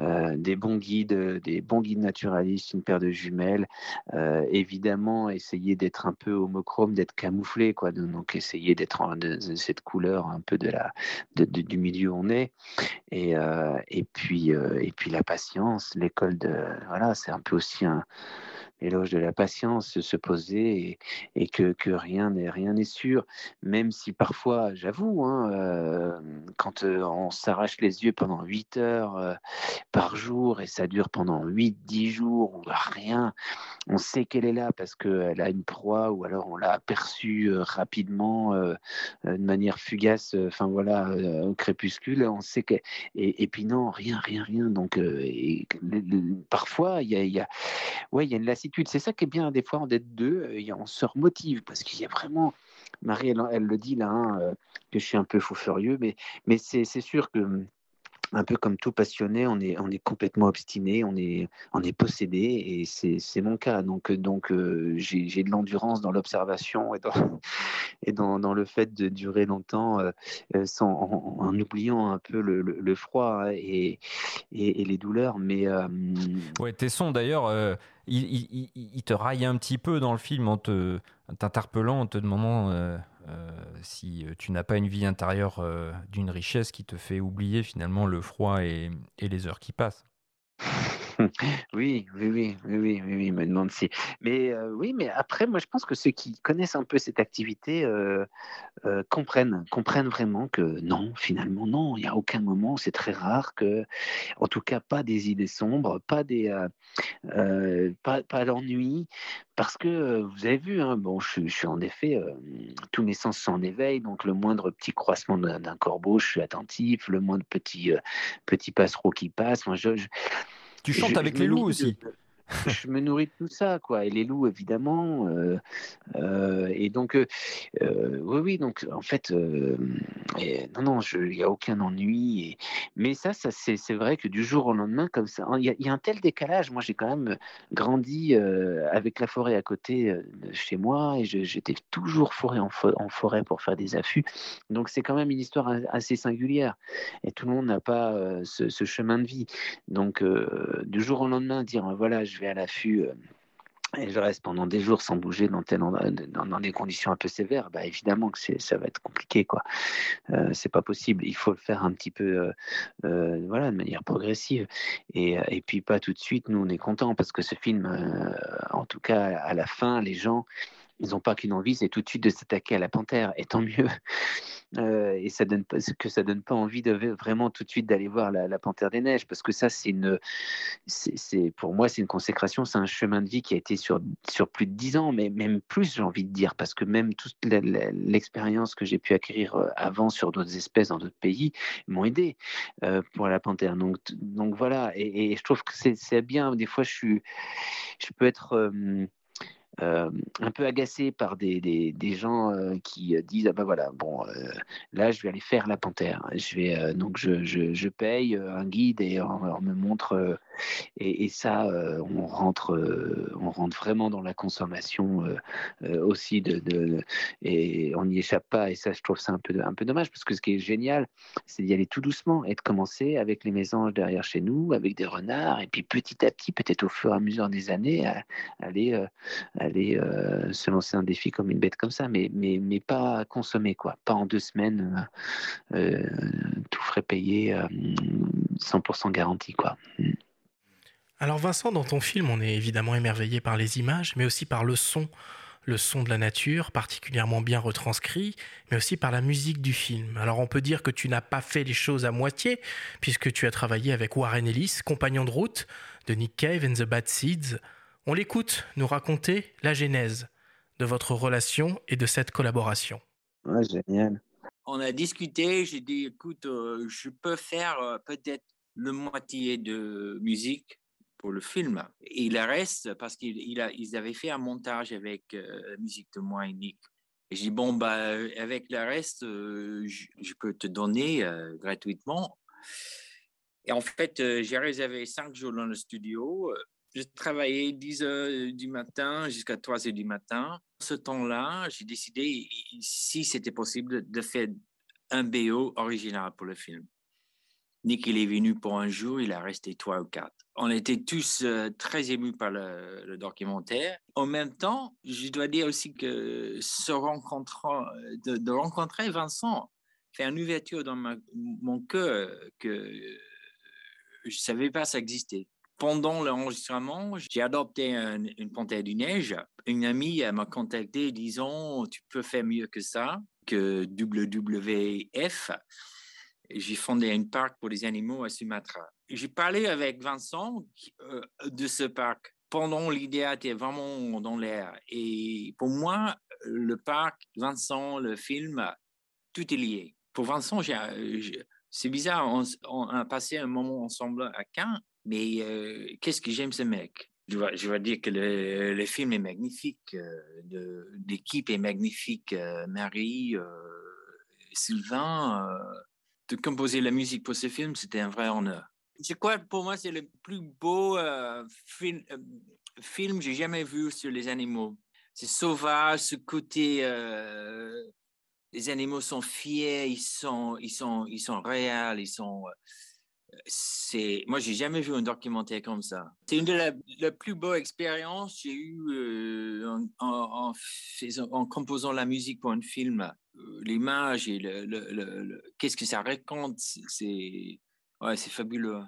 euh, des bons guides, des bons guides naturalistes, une paire de jumelles. Euh, évidemment, essayer d'être un peu homochrome, d'être camouflé, quoi. Donc, essayer d'être de, cette couleur un peu de la, du milieu où on est. Et, euh, et puis, et puis la patience, l'école de, voilà, c'est un peu aussi un l'éloge de la patience, se poser et, que, rien n'est rien n'est sûr, même si parfois, j'avoue, hein, euh, quand euh, on s'arrache les yeux pendant 8 heures euh, par jour et ça dure pendant 8-10 jours ou rien, on sait qu'elle est là parce qu'elle a une proie ou alors on l'a aperçue rapidement de manière fugace, enfin voilà, au crépuscule, on sait que et, et, puis non, rien, rien, rien. Donc parfois il y a, ouais, il y a une lassitude c'est ça qui est bien, des fois, en d'être deux, euh, on se remotive parce qu'il y a vraiment. Marie, elle, le dit là, hein, euh, que je suis un peu fou furieux, mais, mais c'est sûr que un peu comme tout passionné, on est, on est complètement obstiné, on est, on est possédé, et c'est mon cas. Donc, donc euh, j'ai de l'endurance dans l'observation et, dans, et dans, dans, le fait de durer longtemps euh, euh, sans, en, oubliant un peu le, le, froid et, et, les douleurs. Mais, ouais, Tesson, d'ailleurs, il, te raille un petit peu dans le film en te t'interpellant, en te demandant euh, euh, si tu n'as pas une vie intérieure d'une richesse qui te fait oublier finalement le froid et les heures qui passent. Oui, oui, oui, oui, oui, oui, me demande si. Mais euh, oui, mais après, moi, je pense que ceux qui connaissent un peu cette activité euh, euh, comprennent, comprennent vraiment que non, finalement, non, il n'y a aucun moment, c'est très rare que, en tout cas, pas des idées sombres, pas des, pas, pas l'ennui, parce que vous avez vu, hein, bon, je, suis en effet, tous mes sens sont en éveil, donc le moindre petit croissement d'un corbeau, je suis attentif, le moindre petit, petit passereau qui passe, moi, je tu chantes avec les loups aussi je me nourris de tout ça, quoi. Et les loups, évidemment. Euh, euh, et donc, euh, oui, oui, donc, en fait, non, non, il n'y a aucun ennui. Mais ça, ça c'est vrai que du jour au lendemain, comme ça, il y, a un tel décalage. Moi, j'ai quand même grandi avec la forêt à côté de chez moi et j'étais toujours forêt en, en, forêt pour faire des affûts. Donc, c'est quand même une histoire assez singulière. Et tout le monde n'a pas ce, ce, chemin de vie. Donc, du jour au lendemain, dire, voilà, je je vais à l'affût euh, et je reste pendant des jours sans bouger dans, dans, des conditions un peu sévères, bah évidemment que ça va être compliqué. quoi. Euh, c'est pas possible. Il faut le faire un petit peu euh, euh, de manière progressive. Et, et, puis pas tout de suite. Nous, on est contents parce que ce film, en tout cas, à la fin, les gens, ils n'ont pas qu'une envie, c'est tout de suite de s'attaquer à la panthère. Et tant mieux. Euh, et ça donne pas, que ça donne pas envie de vraiment tout de suite d'aller voir la, Panthère des Neiges, parce que ça, c'est une, c'est pour moi, c'est une consécration, c'est un chemin de vie qui a été sur sur plus de dix ans, mais même plus, j'ai envie de dire, parce que même toute l'expérience que j'ai pu acquérir euh, avant sur d'autres espèces dans d'autres pays m'ont aidé euh, pour la panthère. Donc, donc voilà, et, je trouve que c'est bien. Des fois, je suis, je peux être euh, un peu agacé par des gens euh, qui euh, disent ah ben voilà bon là je vais aller faire la panthère. Je vais donc je, je, je, paye un guide et on, me montre et, ça on rentre on rentre vraiment dans la consommation aussi de, de, et on n'y échappe pas et ça je trouve ça un peu dommage parce que ce qui est génial c'est d'y aller tout doucement et de commencer avec les mésanges derrière chez nous avec des renards et puis petit à petit peut-être au fur et à mesure des années aller aller euh, se lancer un défi comme une bête comme ça, mais, mais, mais pas consommer, quoi. Pas en deux semaines, euh, euh, tout frais payé, 100% garanti, quoi. Alors Vincent, dans ton film, on est évidemment émerveillé par les images, mais aussi par le son, le son de la nature, particulièrement bien retranscrit, mais aussi par la musique du film. Alors on peut dire que tu n'as pas fait les choses à moitié, puisque tu as travaillé avec Warren Ellis, compagnon de route de Nick Cave and the Bad Seeds, on l'écoute nous raconter la genèse de votre relation et de cette collaboration. Ouais, génial. On a discuté, j'ai dit, écoute, euh, je peux faire euh, peut-être le moitié de musique pour le film. Et il reste parce qu'ils avaient fait un montage avec euh, musique de moi et Nick. Et j'ai dit, bon, bah, avec le reste, je, peux te donner gratuitement. Et en fait, j'ai réservé cinq jours dans le studio j'ai travaillé 10 heures du matin jusqu'à 3 heures du matin. Ce temps-là, j'ai décidé, si c'était possible, de faire un BO original pour le film. Nick, il est venu pour un jour, il a resté trois ou quatre. On était tous euh, très émus par le, documentaire. En même temps, je dois dire aussi que ce rencontrant, de, rencontrer Vincent fait une ouverture dans mon cœur que je ne savais pas ça existait pendant l'enregistrement, j'ai adopté une panthère du neige. Une amie m'a contacté disant Tu peux faire mieux que ça, que WWF. J'ai fondé un parc pour les animaux à Sumatra. J'ai parlé avec Vincent euh, de ce parc pendant l'idée était vraiment dans l'air. Et pour moi, le parc, Vincent, le film, tout est lié. Pour Vincent, c'est bizarre, on, a passé un moment ensemble à Caen mais euh, qu'est-ce que j'aime ce mec? Je vais, dire que le, film est magnifique, euh, l'équipe est magnifique, Marie, Sylvain, de composer la musique pour ce film, c'était un vrai honneur. Je crois pour moi c'est le plus beau film, film que j'ai jamais vu sur les animaux. C'est sauvage, ce côté les animaux sont fiers, ils sont, ils sont, ils sont réels, ils sont, c'est, moi, j'ai jamais vu un documentaire comme ça. C'est une de la, plus belle expérience que j'ai eue en, composant la musique pour un film. L'image et le, le, qu'est-ce que ça raconte, c'est, ouais, fabuleux.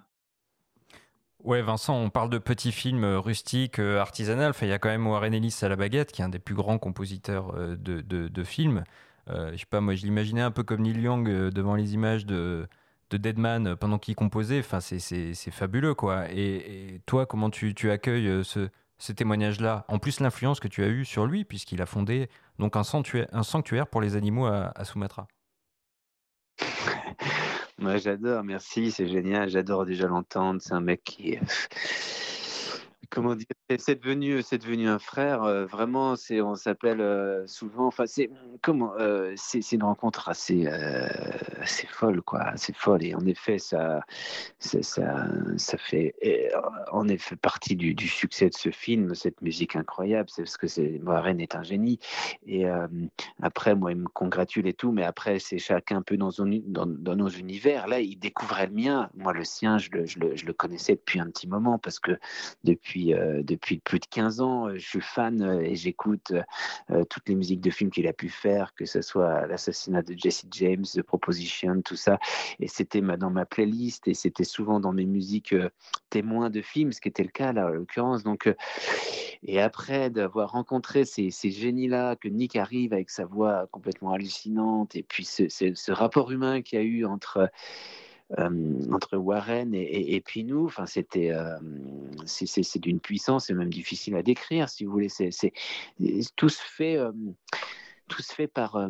Ouais, Vincent, on parle de petits films rustiques, artisanaux. Enfin, il y a quand même Warren Ellis à la baguette, qui est un des plus grands compositeurs de, de, de films. Euh, je sais pas, moi, je l'imaginais un peu comme Neil Young devant les images de, de Deadman pendant qu'il composait. Enfin, c'est fabuleux, quoi. Et, toi, comment tu, tu accueilles ce, ce témoignage-là En plus, l'influence que tu as eue sur lui, puisqu'il a fondé donc un sanctuaire, un sanctuaire pour les animaux à, à Sumatra. Moi, j'adore, merci, c'est génial. J'adore déjà l'entendre. C'est un mec qui comment dire, c'est devenu, c'est devenu un frère. Euh, vraiment, c'est, on s'appelle euh, souvent. Enfin, c'est comment, euh, c'est, une rencontre assez, assez folle, quoi, assez folle. Et en effet, ça, ça, ça, fait, en effet, partie du, succès de ce film, cette musique incroyable. C'est parce que c'est, Warren est un génie. Et après, moi, il me congratule et tout, mais après, c'est chacun un peu dans, dans, dans, nos univers. Là, il découvrait le mien. Moi, le sien, je le, je le, je le connaissais depuis un petit moment parce que depuis euh, depuis, plus de 15 ans. Euh, je suis fan euh, et j'écoute toutes les musiques de films qu'il a pu faire, que ce soit l'assassinat de Jesse James, The Proposition, tout ça. Et c'était dans ma playlist et c'était souvent dans mes musiques témoins de films, ce qui était le cas là, en l'occurrence. Donc, et après d'avoir rencontré ces, génies-là, que Nick arrive avec sa voix complètement hallucinante, et puis ce, rapport humain qu'il y a eu entre entre Warren et, et, puis nous. Enfin, c'était, c'est d'une puissance, c'est même difficile à décrire, si vous voulez. C'est, tout se fait tout se fait par,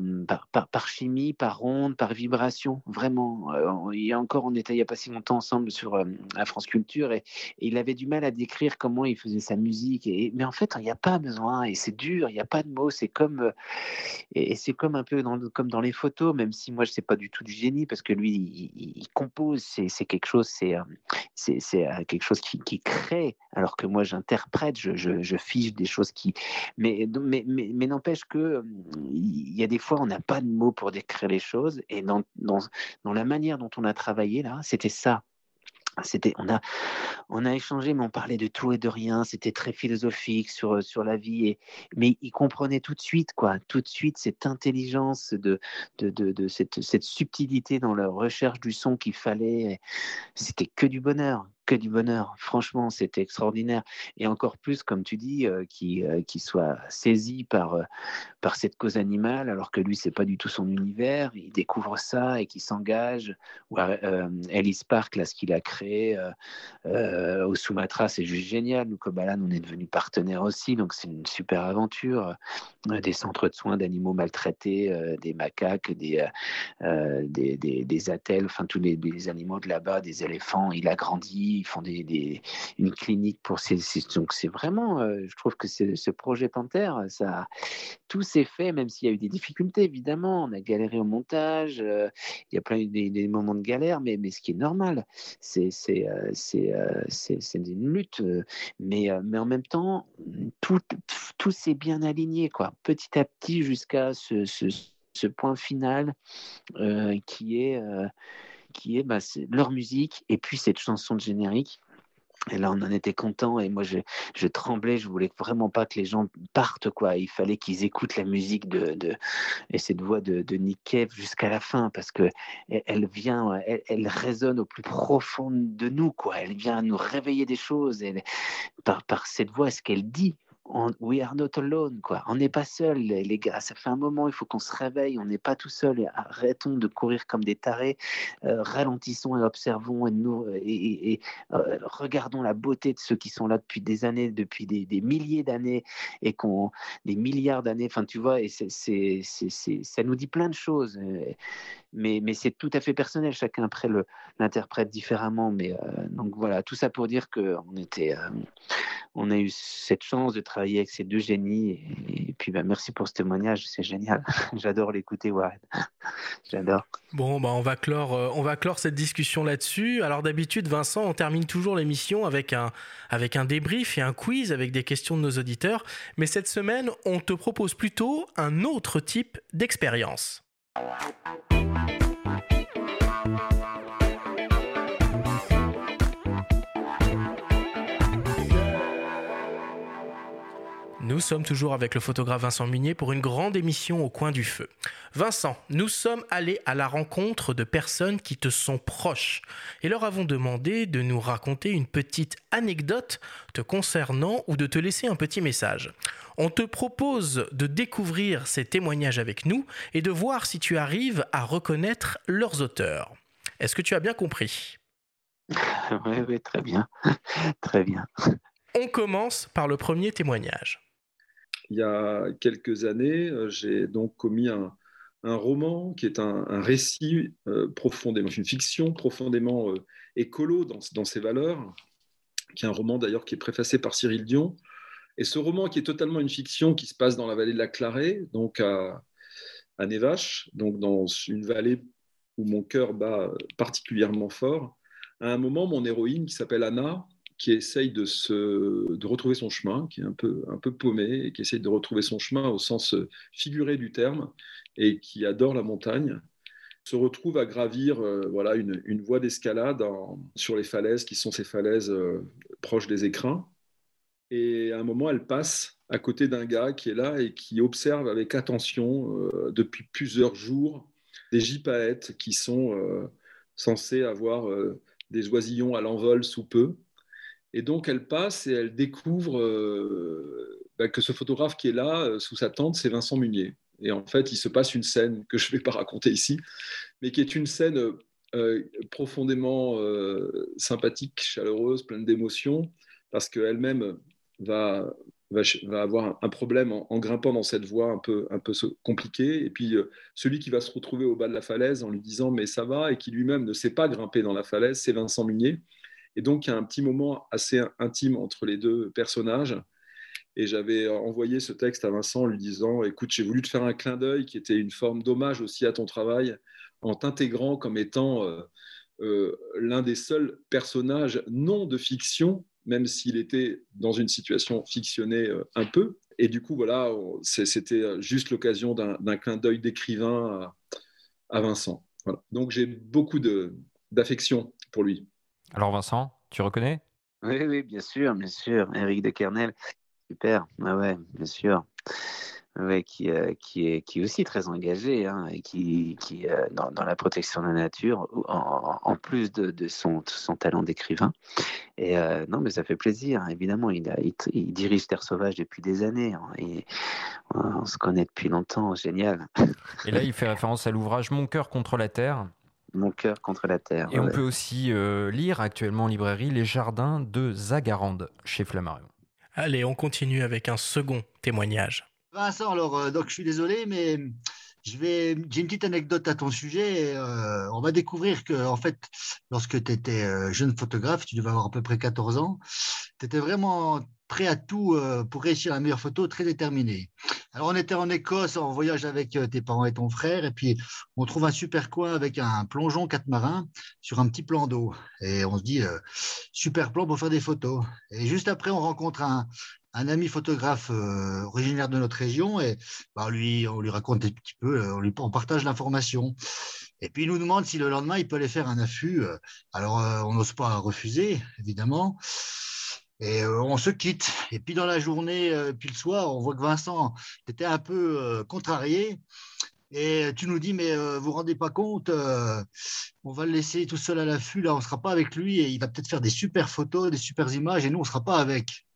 par, par, chimie, par onde, par vibration, vraiment. il y encore, on était il n'y a pas si longtemps ensemble sur la France Culture et, il avait du mal à décrire comment il faisait sa musique. Et, mais en fait, il n'y a pas besoin et c'est dur, il n'y a pas de mots. C'est comme, et, c'est comme un peu dans, comme dans les photos, même si moi je sais pas du tout du génie parce que lui, il, compose, c'est quelque chose, c'est quelque chose qui, crée, alors que moi j'interprète, je, je, fiche des choses qui. Mais, mais, mais n'empêche que il y a des fois, on n'a pas de mots pour décrire les choses. Et dans, dans, dans la manière dont on a travaillé là, c'était ça. C'était, on a, on a échangé, mais on parlait de tout et de rien. C'était très philosophique sur sur la vie, et, mais il comprenait tout de suite, quoi, tout de suite cette intelligence de de, de, cette, cette subtilité dans la recherche du son qu'il fallait. C'était que du bonheur, du bonheur. Franchement, c'était extraordinaire. Et encore plus, comme tu dis, euh, qui, euh, soit saisi par, euh, par cette cause animale, alors que lui, c'est pas du tout son univers. Il découvre ça et qui s'engage. Ou Ellis Park, là, ce qu'il a créé au Sumatra, c'est juste génial. Nous, Kobalan, on est devenus partenaires aussi, donc c'est une super aventure. des centres de soins d'animaux maltraités, des macaques, des, des, des, des, attelles, enfin tous les animaux de là-bas, des éléphants. Il a grandi ils font une clinique pour ces. Donc c'est vraiment, euh, je trouve que ce projet Panthère, ça, tout s'est fait, même s'il y a eu des difficultés, évidemment. On a galéré au montage, euh, il y a plein des, moments de galère, mais, mais ce qui est normal, c'est euh, une lutte, mais, mais en même temps, tout, tout s'est bien aligné, quoi, petit à petit jusqu'à ce, point final qui est qui est bah, leur musique et puis cette chanson de générique. Et là, on en était content et moi, je, je, tremblais. Je voulais vraiment pas que les gens partent, quoi. Il fallait qu'ils écoutent la musique de, de et cette voix de, de Nick Cave jusqu'à la fin parce que elle, vient, elle, résonne au plus profond de nous, quoi. Elle vient nous réveiller des choses. Par, par cette voix, ce qu'elle dit, on, we are not alone, quoi. On n'est pas seul, les gars. Ça fait un moment, il faut qu'on se réveille. On n'est pas tout seul. Arrêtons de courir comme des tarés. Euh, ralentissons et observons et, nous, et, euh, regardons la beauté de ceux qui sont là depuis des années, depuis des, milliers d'années et qu'on des milliards d'années. Enfin, tu vois, et c'est, ça nous dit plein de choses. Mais, mais c'est tout à fait personnel. Chacun après l'interprète différemment. Mais euh, donc voilà, tout ça pour dire que on était, on a eu cette chance de travailler avec ces deux génies. Et, puis, bah, merci pour ce témoignage, c'est génial. J'adore l'écouter, Warren. J'adore. Bon, bah, on, va clore, euh, on va clore cette discussion là-dessus. Alors, d'habitude, Vincent, on termine toujours l'émission avec un, avec un débrief et un quiz avec des questions de nos auditeurs. Mais cette semaine, on te propose plutôt un autre type d'expérience. Nous sommes toujours avec le photographe Vincent Munier pour une grande émission au coin du feu. Vincent, nous sommes allés à la rencontre de personnes qui te sont proches et leur avons demandé de nous raconter une petite anecdote te concernant ou de te laisser un petit message. On te propose de découvrir ces témoignages avec nous et de voir si tu arrives à reconnaître leurs auteurs. Est-ce que tu as bien compris? Oui, oui, très bien. très bien. On commence par le premier témoignage il y a quelques années, euh, j'ai donc commis un, roman qui est un, récit euh, profondément, une fiction profondément euh, écolo dans, ses valeurs, qui est un roman d'ailleurs qui est préfacé par Cyril Dion. Et ce roman qui est totalement une fiction qui se passe dans la vallée de la Clarée, donc à, à Nevache, donc dans une vallée où mon cœur bat particulièrement fort. À un moment, mon héroïne qui s'appelle Anna, qui essaye de, se, de retrouver son chemin, qui est un peu, un peu paumé et qui essaye de retrouver son chemin au sens figuré du terme et qui adore la montagne, se retrouve à gravir euh, voilà, une, une voie d'escalade sur les falaises qui sont ces falaises euh, proches des écrins. Et à un moment, elle passe à côté d'un gars qui est là et qui observe avec attention euh, depuis plusieurs jours des gypaètes qui sont censés avoir des oisillons à l'envol sous peu et donc, elle passe et elle découvre euh, bah, que ce photographe qui est là, euh, sous sa tente, c'est Vincent Munier. Et en fait, il se passe une scène que je ne vais pas raconter ici, mais qui est une scène euh, profondément sympathique, chaleureuse, pleine d'émotions, parce qu'elle-même va, avoir un problème en, grimpant dans cette voie un peu, un peu compliquée. Et puis, celui qui va se retrouver au bas de la falaise en lui disant Mais ça va, et qui lui-même ne sait pas grimper dans la falaise, c'est Vincent Munier. Et donc, il y a un petit moment assez intime entre les deux personnages. Et j'avais envoyé ce texte à Vincent en lui disant Écoute, j'ai voulu te faire un clin d'œil qui était une forme d'hommage aussi à ton travail, en t'intégrant comme étant euh, euh, l'un des seuls personnages non de fiction, même s'il était dans une situation fictionnée euh, un peu. Et du coup, voilà, c'était juste l'occasion d'un clin d'œil d'écrivain à, Vincent. Donc, j'ai beaucoup d'affection pour lui. Alors Vincent, tu reconnais? Oui, oui, bien sûr, bien sûr. Eric de Kernel, super. Ah ouais, bien sûr. Ouais, qui, euh, qui, est, qui est aussi très engagé hein, et qui, qui euh, dans, dans, la protection de la nature, en, plus de, de, son, son talent d'écrivain. Et euh, non, mais ça fait plaisir, hein, évidemment. Il, a, il, dirige Terre Sauvage depuis des années hein, et on se connaît depuis longtemps, génial. Et là, il fait référence à l'ouvrage Mon cœur contre la terre mon cœur contre la terre. Et on peut aussi euh, lire actuellement en librairie Les Jardins de Zagarande chez Flammarion. Allez, on continue avec un second témoignage. Vincent, alors, euh, donc je suis désolé, mais je vais, j'ai une petite anecdote à ton sujet. Euh, on va découvrir que, en fait, lorsque tu étais jeune photographe, tu devais avoir à peu près 14 ans, tu étais vraiment prêt à tout euh, pour réussir la meilleure photo, très déterminé. Alors, on était en Écosse en voyage avec euh, tes parents et ton frère, et puis on trouve un super coin avec un plongeon catamaran sur un petit plan d'eau. Et on se dit, euh, super plan pour faire des photos. Et juste après, on rencontre un, ami photographe originaire de notre région, et bah, lui, on lui raconte un petit peu, on, lui, on partage l'information. Et puis il nous demande si le lendemain, il peut aller faire un affût. Alors, on n'ose pas refuser, évidemment. Et euh, on se quitte. Et puis dans la journée, euh, puis le soir, on voit que Vincent, tu étais un peu euh, contrarié. Et tu nous dis, mais vous vous rendez pas compte, on va le laisser tout seul à l'affût, là, on ne sera pas avec lui et il va peut-être faire des super photos, des super images et nous, on ne sera pas avec.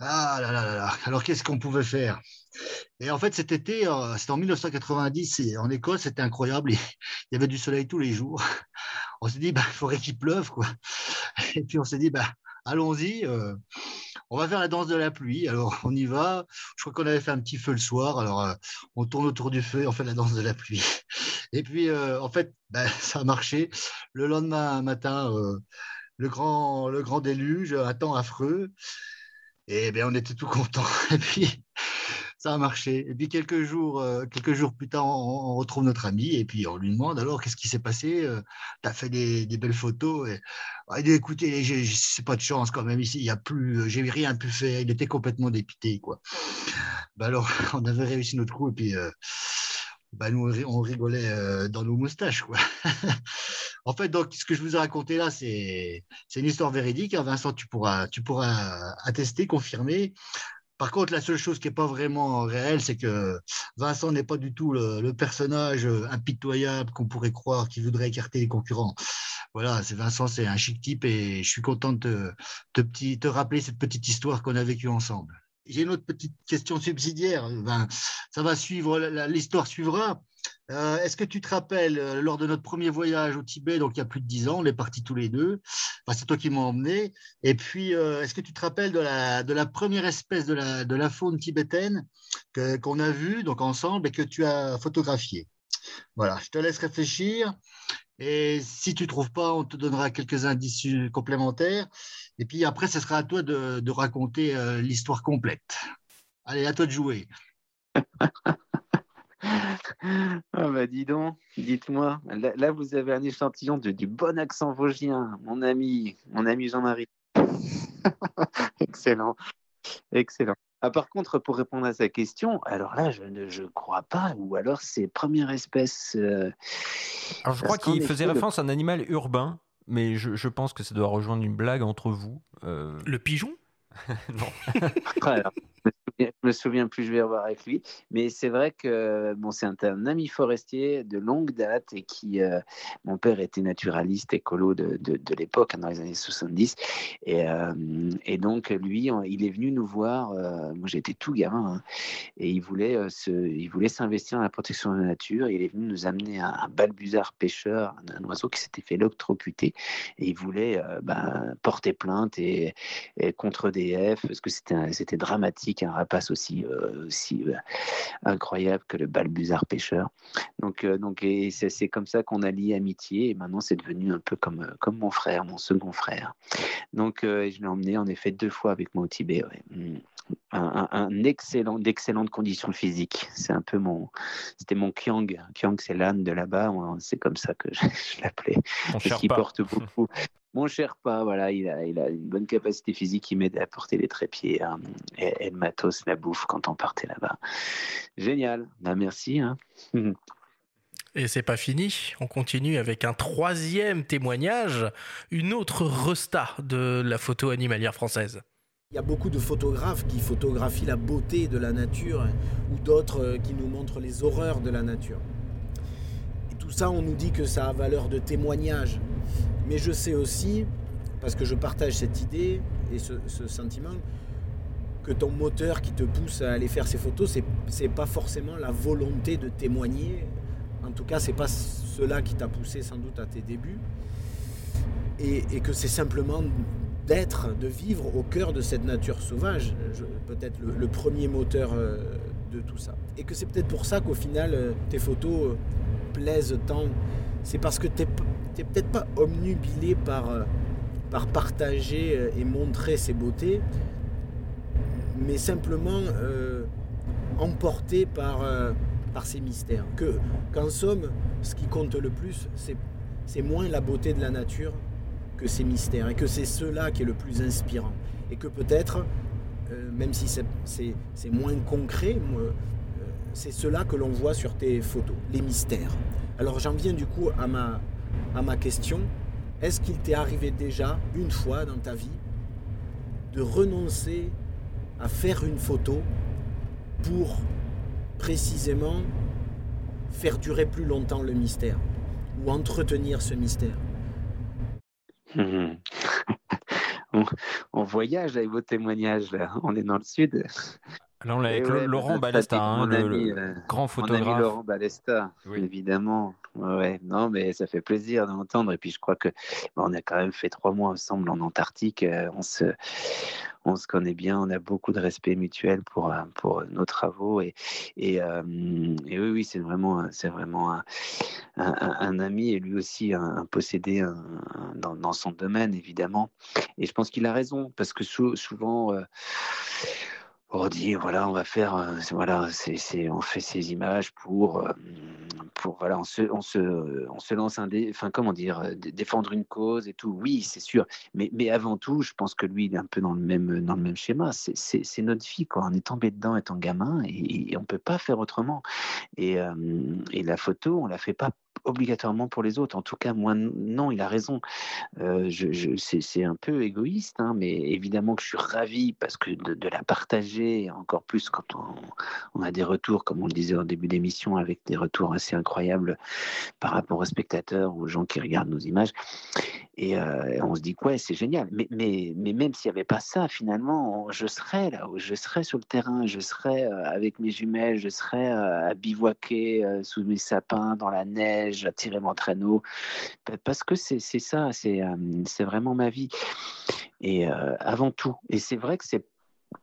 Ah là là là là. Alors qu'est-ce qu'on pouvait faire? Et en fait, cet été, c'était en 1990 et en Écosse, c'était incroyable. Il y avait du soleil tous les jours. On s'est dit, bah, il faudrait qu'il pleuve, quoi. Et puis on s'est dit, bah, allons-y. Euh, on va faire la danse de la pluie. Alors, on y va. Je crois qu'on avait fait un petit feu le soir. Alors, euh, on tourne autour du feu et on fait la danse de la pluie. Et puis, euh, en fait, ben, ça a marché. Le lendemain matin, le, grand, le grand déluge, un temps affreux. Et bien, on était tout contents. Et puis, a marché. Et puis quelques jours, euh, quelques jours plus tard, on, retrouve notre ami et puis on lui demande alors qu'est-ce qui s'est passé euh, Tu fait des, belles photos. Et, il dit écoutez, c'est pas de chance quand même ici, il y a plus, j'ai rien pu faire. Il était complètement dépité quoi. Ben alors, on avait réussi notre coup et puis. Euh, ben nous, on rigolait dans nos moustaches. Quoi. en fait, donc, ce que je vous ai raconté là, c'est une histoire véridique. Hein. Vincent, tu pourras, tu pourras attester, confirmer. Par contre, la seule chose qui n'est pas vraiment réelle, c'est que Vincent n'est pas du tout le, personnage impitoyable qu'on pourrait croire qui voudrait écarter les concurrents. Voilà, c'est Vincent, c'est un chic type et je suis content de te, te rappeler cette petite histoire qu'on a vécue ensemble. J'ai une autre petite question subsidiaire. Ben, ça va suivre, l'histoire suivra. Euh, est-ce que tu te rappelles, euh, lors de notre premier voyage au Tibet, donc il y a plus de dix ans, on est partis tous les deux, c'est toi qui m'as emmené, et puis euh, est-ce que tu te rappelles de la, première espèce de la, faune tibétaine qu'on a vue donc ensemble et que tu as photographiée? Voilà, je te laisse réfléchir. Et si tu ne trouves pas, on te donnera quelques indices complémentaires. Et puis après, ce sera à toi de raconter l'histoire complète. Allez, à toi de jouer. Ah bah dis donc, dites-moi, là, vous avez un échantillon de, du bon accent vosgien, mon ami, mon ami Jean-Marie. excellent, excellent. Ah, par contre, pour répondre à sa question, alors là, je ne je crois pas, ou alors c'est première espèce. Euh, alors je crois qu'il faisait référence à un animal urbain, mais je, je, pense que ça doit rejoindre une blague entre vous. Euh. Le pigeon? Non. je me souviens plus, je vais revoir avec lui. Mais c'est vrai que bon, c'est un, ami forestier de longue date et qui, euh, mon père était naturaliste écolo de, de, l'époque, hein, dans les années 70. Et, euh, et donc, lui, il est venu nous voir. Euh, moi, j'étais tout gamin hein, et il voulait, se, s'investir dans la protection de la nature. Il est venu nous amener un, un balbuzard pêcheur, un, oiseau qui s'était fait électrocuter et il voulait ben, porter plainte et, contre DF parce que c'était, dramatique, un passe aussi, euh, euh, incroyable que le balbuzard pêcheur. Donc, euh, donc c'est comme ça qu'on a lié amitié et maintenant c'est devenu un peu comme, comme mon frère, mon second frère. Donc je l'ai emmené en effet deux fois avec moi au Tibet. Mm. Un, excellent, d'excellentes conditions physiques. C'est un peu mon, c'était mon Kyang. Kyang, c'est l'âne de là-bas. C'est comme ça que je, l'appelais. Parce qu'il porte beaucoup, mon cher pas, voilà, il a, il a une bonne capacité physique qui m'aide à porter les trépieds hein, et, le matos, la bouffe quand on partait là-bas. Génial, bah, merci. Hein. Et c'est pas fini, on continue avec un troisième témoignage, une autre resta de la photo animalière française. Il y a beaucoup de photographes qui photographient la beauté de la nature ou d'autres euh, qui nous montrent les horreurs de la nature. Et tout ça, on nous dit que ça a valeur de témoignage. Mais je sais aussi, parce que je partage cette idée et ce, sentiment, que ton moteur qui te pousse à aller faire ces photos, c'est, c'est pas forcément la volonté de témoigner. En tout cas, c'est pas cela qui t'a poussé sans doute à tes débuts. Et, que c'est simplement d'être, de vivre au cœur de cette nature sauvage, peut-être le, premier moteur euh, de tout ça. Et que c'est peut-être pour ça qu'au final, euh, tes photos euh, plaisent tant. C'est parce que tu n'es peut-être pas omnubilé par, par partager et montrer ses beautés, mais simplement emporté par, par ces mystères. Que, qu'en somme, ce qui compte le plus, c'est, c'est moins la beauté de la nature que ces mystères, et que c'est cela qui est le plus inspirant. Et que peut-être, euh, même si c'est moins concret, euh, c'est cela que l'on voit sur tes photos, les mystères. Alors j'en viens du coup à ma, à ma question. Est-ce qu'il t'est arrivé déjà, une fois dans ta vie, de renoncer à faire une photo pour précisément faire durer plus longtemps le mystère ou entretenir ce mystère? on, voyage avec vos témoignages, là. on est dans le sud. Là, on l'a avec Laurent Balesta, hein, le, euh, grand photographe. Laurent Balesta, évidemment. Ouais, non, mais ça fait plaisir d'entendre. Et puis, je crois que on a quand même fait trois mois ensemble en Antarctique. Euh, on se, on se connaît bien, on a beaucoup de respect mutuel pour, euh, pour nos travaux. Et, et, oui, oui, c'est vraiment, c'est vraiment un, un, ami et lui aussi un, possédé dans, dans, son domaine, évidemment. Et je pense qu'il a raison, parce que souvent on dit voilà on va faire euh, voilà c'est on fait ces images pour euh, pour voilà on se on se on se lance un dé, enfin comment dire euh, défendre une cause et tout. Oui c'est sûr. Mais mais avant tout je pense que lui il est un peu dans le même dans le même schéma. C'est notre vie quoi. On est tombé dedans étant gamin et, et on peut pas faire autrement. Et et la photo on la fait pas obligatoirement pour les autres. En tout cas, moi, non, il a raison. Euh, c'est un peu égoïste, hein, mais évidemment que je suis ravi parce que de, la partager, encore plus quand on, a des retours, comme on le disait au début d'émission, avec des retours assez incroyables par rapport aux spectateurs aux gens qui regardent nos images. Et euh, on se dit, ouais, c'est génial. Mais, mais, mais même s'il n'y avait pas ça, finalement, je serais là, je serais sur le terrain, je serais euh, avec mes jumelles, je serais à bivouaquer sous mes sapins, dans la neige, à tirer mon traîneau. Parce que c'est ça, c'est vraiment ma vie. Et avant tout. Et c'est vrai que c'est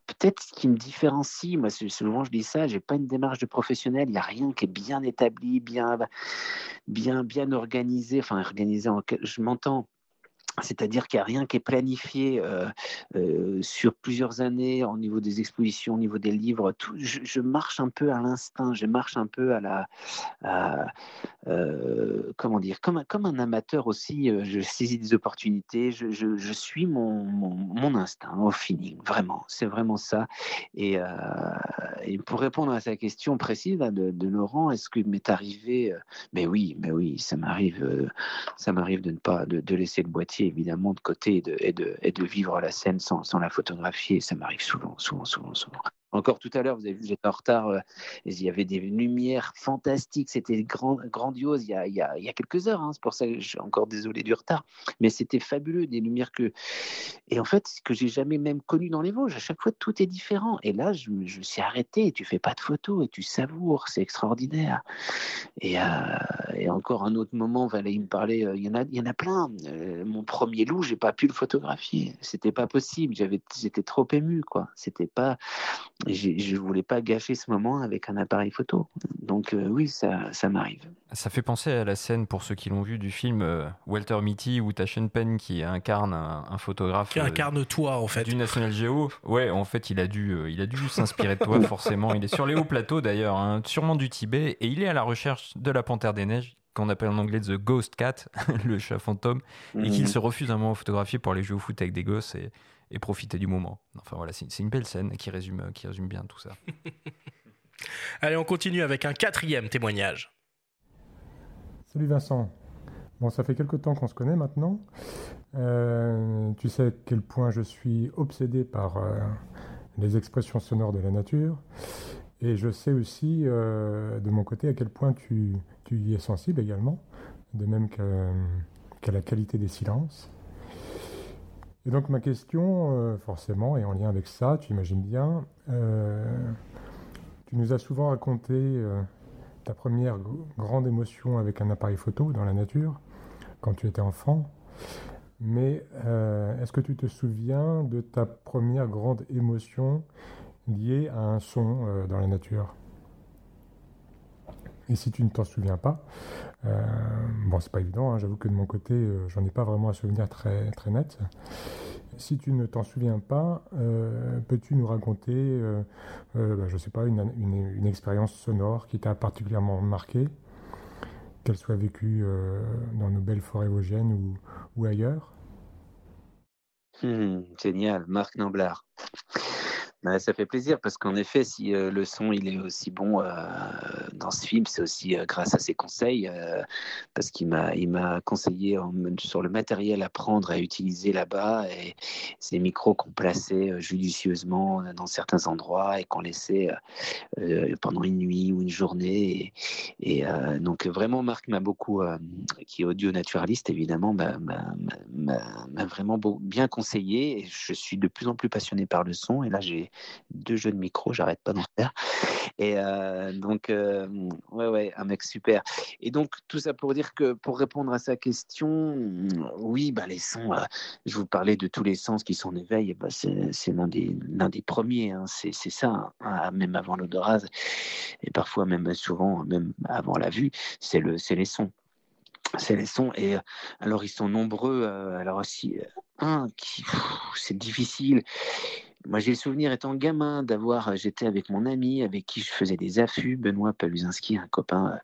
peut-être ce qui me différencie, moi souvent je dis ça, j'ai pas une démarche de professionnel, il n'y a rien qui est bien établi, bien, bien, bien organisé, enfin organisé, en, je m'entends, c'est-à-dire qu'il n'y a rien qui est planifié euh, euh, sur plusieurs années au niveau des expositions, au niveau des livres. Je, marche un peu à l'instinct, je marche un peu à la, euh, comment dire, comme un, amateur aussi. je saisis des opportunités, je, suis mon, mon, instinct au feeling, vraiment. C'est vraiment ça. Et, pour répondre à sa question précise de, Laurent, est-ce que m'est arrivé Mais oui, mais oui, ça m'arrive, de ne pas de laisser le boîtier évidemment de côté et de, vivre la scène sans la photographier. Ça m'arrive souvent, souvent, souvent, souvent. Encore tout à l'heure, vous avez vu, j'étais en retard. Euh, il y avait des lumières fantastiques. C'était grand, grandiose il y, a, quelques heures. Hein, c'est pour ça que je suis encore désolé du retard. Mais c'était fabuleux, des lumières que. Et en fait, que j'ai jamais même connu dans les Vosges. À chaque fois, tout est différent. Et là, je, je suis arrêté. Tu fais pas de photos et tu savoures. C'est extraordinaire. Et, euh, et, encore un autre moment, il me parlait. Euh, il y en a, il y en a plein. mon premier loup, j'ai pas pu le photographier. C'était pas possible. J'étais trop ému, quoi. C'était pas je ne voulais pas gâcher ce moment avec un appareil photo. Donc euh, oui, ça, ça m'arrive. Ça fait penser à la scène, pour ceux qui l'ont vu, du film euh, Walter Mitty ou Taschen Penn qui incarne un, photographe. Qui incarne euh, toi, en fait. Du National Geo. Ouais, en fait, il a dû, il a dû s'inspirer de toi, forcément. Il est sur les hauts plateaux, d'ailleurs, hein, sûrement du Tibet, et il est à la recherche de la panthère des neiges qu'on appelle en anglais The Ghost Cat, le chat fantôme, et qu'il mhm. se refuse un moment photographier pour aller jouer au foot avec des gosses. Et et profiter du moment. Enfin voilà, c'est une belle scène qui résume, qui résume bien tout ça. Allez, on continue avec un quatrième témoignage. Salut Vincent. Bon, ça fait quelque temps qu'on se connaît maintenant. Euh, tu sais à quel point je suis obsédé par euh, les expressions sonores de la nature. Et je sais aussi, euh, de mon côté, à quel point tu, tu y es sensible également, de même qu'à la qualité des silences. Et donc ma question, euh, forcément, est en lien avec ça, tu imagines bien. Euh, tu nous as souvent raconté euh, ta première grande émotion avec un appareil photo dans la nature, quand tu étais enfant. Mais est-ce que tu te souviens de ta première grande émotion liée à un son dans la nature? Et si tu ne t'en souviens pas, euh, bon, c'est pas évident, hein, j'avoue que de mon côté, euh, j'en ai pas vraiment un souvenir très, très net. Si tu ne t'en souviens pas, euh, peux-tu nous raconter, bah, je sais pas, une, expérience sonore qui t'a particulièrement marqué, qu'elle soit vécue dans nos belles forêts vosgiennes ou, ou ailleurs? Hmm, Génial, Marc Namblard. Bah, ça fait plaisir parce qu'en effet, si euh, le son il est aussi bon euh, dans ce film, c'est aussi euh, grâce à ses conseils, parce qu'il m'a il m'a conseillé sur le matériel à prendre à utiliser là-bas et ces micros qu'on plaçait judicieusement dans certains endroits et qu'on laissait pendant une nuit ou une journée. Et, donc vraiment, Marc m'a beaucoup, qui est audio naturaliste évidemment, m'a vraiment bien conseillé. Et je suis de plus en plus passionné par le son. Et là, j'ai deux jeux de micro, j'arrête pas d'en faire. Et euh, donc, euh, ouais, ouais, un mec super. Et donc, tout ça pour dire que pour répondre à sa question, oui, bah, les sons, euh, je vous parlais de tous les sens qui sont en éveil, bah, c'est l'un des, des premiers, hein, c'est ça, hein, même avant l'odorat, et parfois même souvent, même avant la vue, c'est le, les sons c'est les sons. Et alors, ils sont nombreux. alors aussi, un qui, c'est difficile moi, j'ai le souvenir étant gamin d'avoir, j'étais avec mon ami avec qui je faisais des affûts, Benoît Paluzinski, un copain,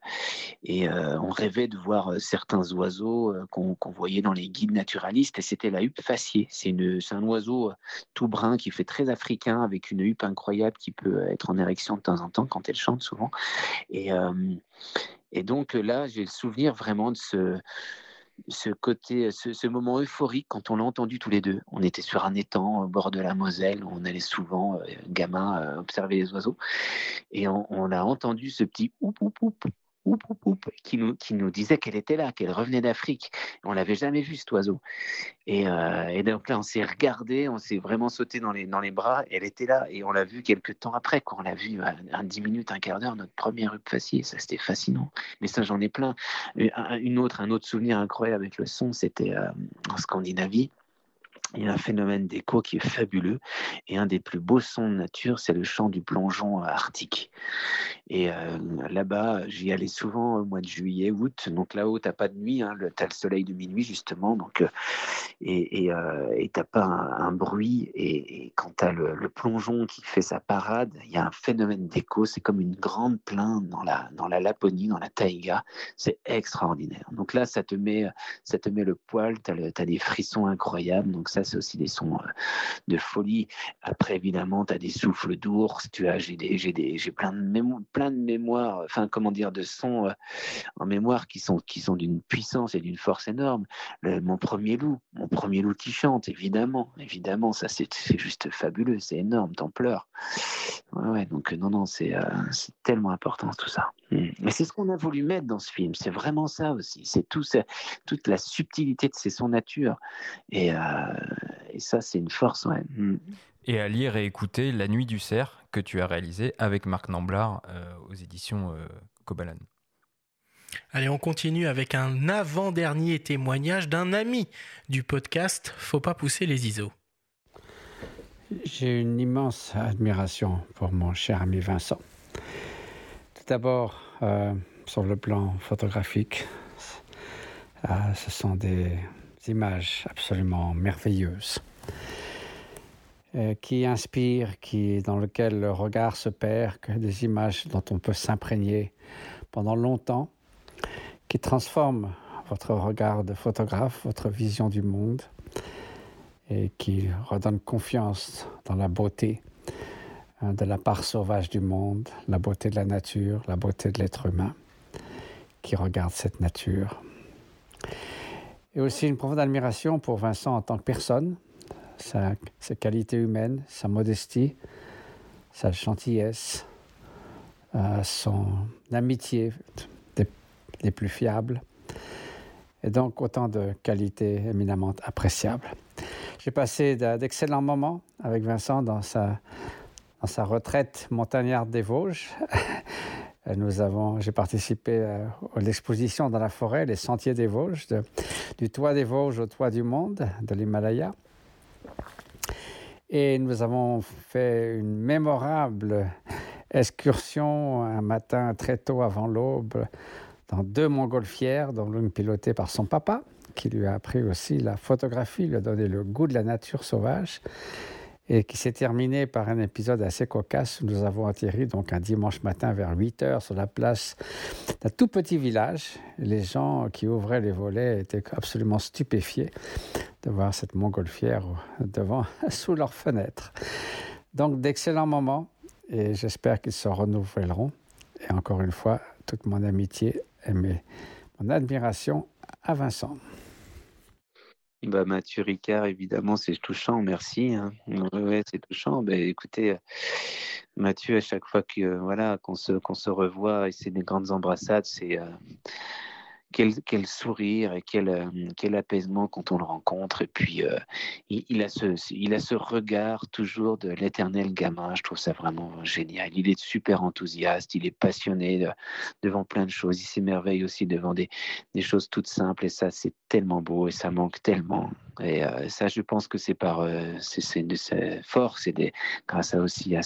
et on rêvait de voir certains oiseaux qu'on voyait dans les guides naturalistes, et c'était la huppe faciée. C'est un oiseau tout brun qui fait très africain, avec une huppe incroyable qui peut être en érection de temps en temps quand elle chante souvent. Et, et donc là, j'ai le souvenir vraiment de ce ce côté, ce, moment euphorique quand on l'a entendu tous les deux. On était sur un étang au bord de la Moselle, on allait souvent, euh, gamin, euh, observer les oiseaux, et on, on, a entendu ce petit oup oup oup qui nous, qui nous disait qu'elle était là, qu'elle revenait d'Afrique. On l'avait jamais vu cet oiseau. Et, euh, et donc là, on s'est regardé, on s'est vraiment sauté dans les, dans les bras. Elle était là et on l'a vu quelques temps après, quand on l'a vu un, dix minutes, un quart d'heure, notre première rue facier. Ça, c'était fascinant. Mais ça, j'en ai plein. Une autre, un autre souvenir incroyable avec le son, c'était euh, en Scandinavie. Il y a un phénomène d'écho qui est fabuleux. Et un des plus beaux sons de nature, c'est le chant du plongeon arctique. Et euh, là-bas, j'y allais souvent au mois de juillet, août. Donc là-haut, tu n'as pas de nuit, hein, tu as le soleil de minuit, justement. Donc, euh, et tu euh, n'as pas un, bruit. Et, quand tu as le, plongeon qui fait sa parade, il y a un phénomène d'écho. C'est comme une grande plainte dans la, dans la Laponie, dans la taïga. C'est extraordinaire. Donc là, ça te met, ça te met le poil, tu as, des frissons incroyables. Donc c'est aussi des sons euh, de folie. Après, évidemment, tu as des souffles d'ours, tu as, j'ai des, j'ai des, j'ai plein de mémoires, plein de mémoires, enfin, comment dire, de sons euh, en mémoire qui sont, qui sont d'une puissance et d'une force énorme. mon premier loup, mon premier loup qui chante, évidemment, évidemment, ça c'est, juste fabuleux, c'est énorme, t'en pleures. Ouais, donc non, non, c'est, euh, c'est tellement important tout ça. Mm. Mais c'est ce qu'on a voulu mettre dans ce film, c'est vraiment ça aussi, c'est tout, toute la subtilité de ses sons nature. Et, et ça, c'est une force. Ouais. Mm. Et à lire et écouter La Nuit du Cerf, que tu as réalisé avec Marc Namblard euh, aux éditions euh, Kobalan. Allez, on continue avec un avant-dernier témoignage d'un ami du podcast Faut pas pousser les ISO. J'ai une immense admiration pour mon cher ami Vincent. Tout d'abord, euh, sur le plan photographique, ce sont des images absolument merveilleuses euh, qui inspirent, qui, dans lesquelles le regard se perd, que des images dont on peut s'imprégner pendant longtemps, qui transforment votre regard de photographe, votre vision du monde, et qui redonnent confiance dans la beauté hein, de la part sauvage du monde, la beauté de la nature, la beauté de l'être humain qui regarde cette nature et aussi une profonde admiration pour Vincent en tant que personne, sa, ses qualités humaines, sa modestie, sa gentillesse, euh, son amitié des, plus fiables, et donc autant de qualités éminemment appréciables. J'ai passé d'excellents moments avec Vincent sa, dans sa retraite montagnarde des Vosges. Euh, nous avons, j'ai participé euh, à l'exposition dans la forêt, les Sentiers des Vosges, du toit des Vosges au toit du monde, de l'Himalaya. Et nous avons fait une mémorable excursion un matin très tôt avant l'aube dans deux montgolfières, dont l'une pilotée par son papa, qui lui a appris aussi la photographie, lui a donné le goût de la nature sauvage et qui s'est terminé par un épisode assez cocasse. Nous avons atterri donc un dimanche matin vers 8 heures sur la place d'un tout petit village. Les gens qui ouvraient les volets étaient absolument stupéfiés de voir cette montgolfière devant, sous leurs fenêtres. Donc d'excellents moments et j'espère qu'ils se renouvelleront. Et encore une fois, toute mon amitié et mon admiration à Vincent. Bah, Mathieu Ricard, évidemment, c'est touchant, merci. Hein. Ouais, c'est touchant. Bah, écoutez, Mathieu, à chaque fois que voilà qu'on se, qu'on se revoit et c'est des grandes embrassades, c'est euh, quel, sourire et quel, euh, quel, apaisement quand on le rencontre. Et puis, euh, il, a ce, regard toujours de l'éternel gamin. Je trouve ça vraiment génial. Il est super enthousiaste, il est passionné devant plein de choses. Il s'émerveille aussi devant des, choses toutes simples. Et ça, c'est tellement beau et ça manque tellement. Et euh, ça, je pense que c'est par c'est de sa force et grâce à aussi à,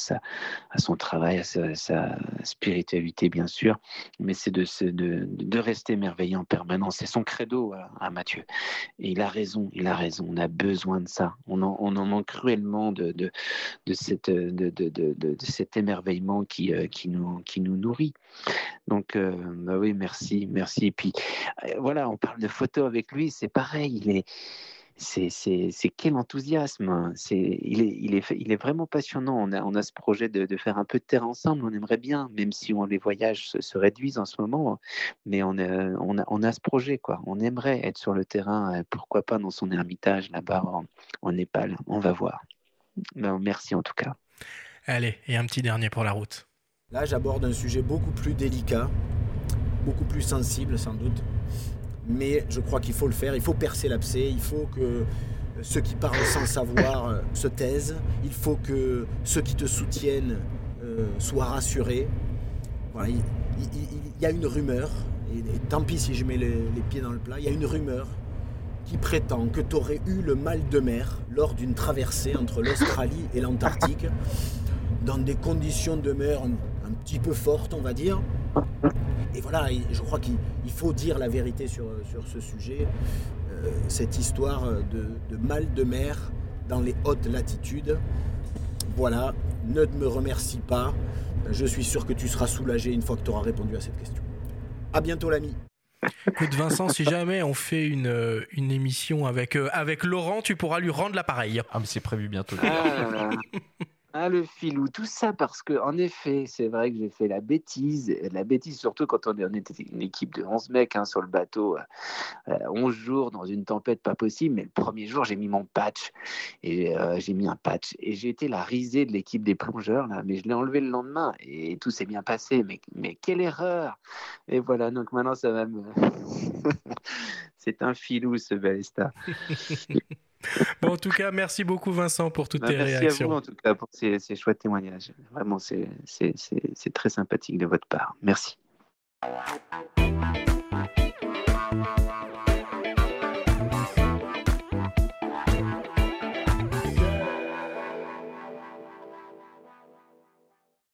son travail, à sa, spiritualité, bien sûr. Mais c'est de, de, rester merveilleux en permanence. C'est son credo à, Mathieu. Et il a raison, il a raison. On a besoin de ça. On en, manque cruellement de, de, de, de, de, cet émerveillement qui, euh, qui, nous, qui nous nourrit. Donc, euh, bah oui, merci, merci. Et puis, euh, voilà, on parle de photos avec lui, c'est pareil. Il est c'est quel enthousiasme. Hein. C'est il, est, il, est, il est vraiment passionnant. On a, on a ce projet de, de, faire un peu de terre ensemble. On aimerait bien, même si on, les voyages se, réduisent en ce moment. Mais on a, on, a, on a ce projet. quoi. On aimerait être sur le terrain. Euh, pourquoi pas dans son ermitage là-bas en, Népal. On va voir. Ben, merci en tout cas. Allez, et un petit dernier pour la route. Là, j'aborde un sujet beaucoup plus délicat, beaucoup plus sensible sans doute mais je crois qu'il faut le faire, il faut percer l'abcès, il faut que ceux qui parlent sans savoir euh, se taisent, il faut que ceux qui te soutiennent euh, soient rassurés. il, y a une rumeur, et, tant pis si je mets les, pieds dans le plat, il y a une rumeur qui prétend que tu aurais eu le mal de mer lors d'une traversée entre l'Australie et l'Antarctique, dans des conditions de mer un petit peu fortes, on va dire. Et voilà, je crois qu'il faut dire la vérité sur, sur ce sujet. Euh, cette histoire de, mal de mer dans les hautes latitudes. Voilà, ne me remercie pas. Je suis sûr que tu seras soulagé une fois que tu auras répondu à cette question. À bientôt l'ami. Écoute Vincent, si jamais on fait une, une émission avec, euh, avec Laurent, tu pourras lui rendre l'appareil. Ah mais c'est prévu bientôt. Ah, ah, le filou, tout ça parce que, en effet, c'est vrai que j'ai fait la bêtise, la bêtise surtout quand on, était une équipe de 11 mecs hein, sur le bateau, 11 euh, jours dans une tempête pas possible, mais le premier jour, j'ai mis mon patch, et euh, j'ai mis un patch, et j'ai été la risée de l'équipe des plongeurs, là, mais je l'ai enlevé le lendemain, et tout s'est bien passé, mais, mais quelle erreur Et voilà, donc maintenant, ça va me... c'est un filou, ce Balesta. En tout cas, merci beaucoup Vincent pour toutes bah, tes réactions. Merci à vous en tout cas pour ces, ces chouettes témoignages. Vraiment, c'est très sympathique de votre part. Merci.